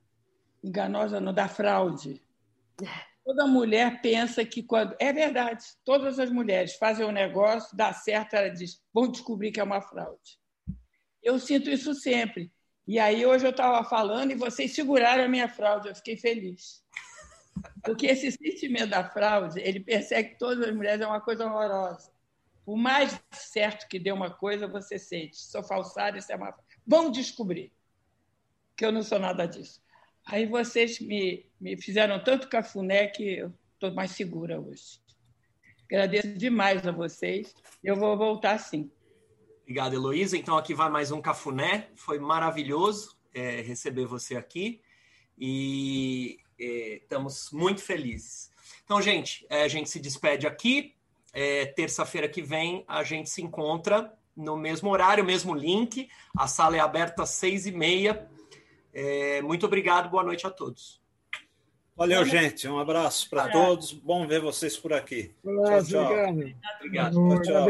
S3: enganosa, não, da fraude Toda mulher pensa que quando. É verdade, todas as mulheres fazem um negócio, dá certo, ela diz: vão descobrir que é uma fraude. Eu sinto isso sempre. E aí, hoje eu estava falando e vocês seguraram a minha fraude, eu fiquei feliz. Porque esse sentimento da fraude, ele persegue todas as mulheres, é uma coisa horrorosa. Por mais certo que dê uma coisa, você sente. Sou falsário, isso é uma. Vão descobrir que eu não sou nada disso. Aí vocês me, me fizeram tanto cafuné que eu estou mais segura hoje. Agradeço demais a vocês. Eu vou voltar sim.
S1: Obrigado, Heloísa. Então, aqui vai mais um cafuné. Foi maravilhoso é, receber você aqui e é, estamos muito felizes. Então, gente, é, a gente se despede aqui. É, terça-feira que vem a gente se encontra no mesmo horário, mesmo link. A sala é aberta às seis e meia é, muito obrigado, boa noite a todos.
S2: Valeu, gente. Um abraço para todos. Bom ver vocês por aqui.
S9: Olá,
S2: tchau, tchau.
S1: Obrigado. Tchau,
S2: tchau.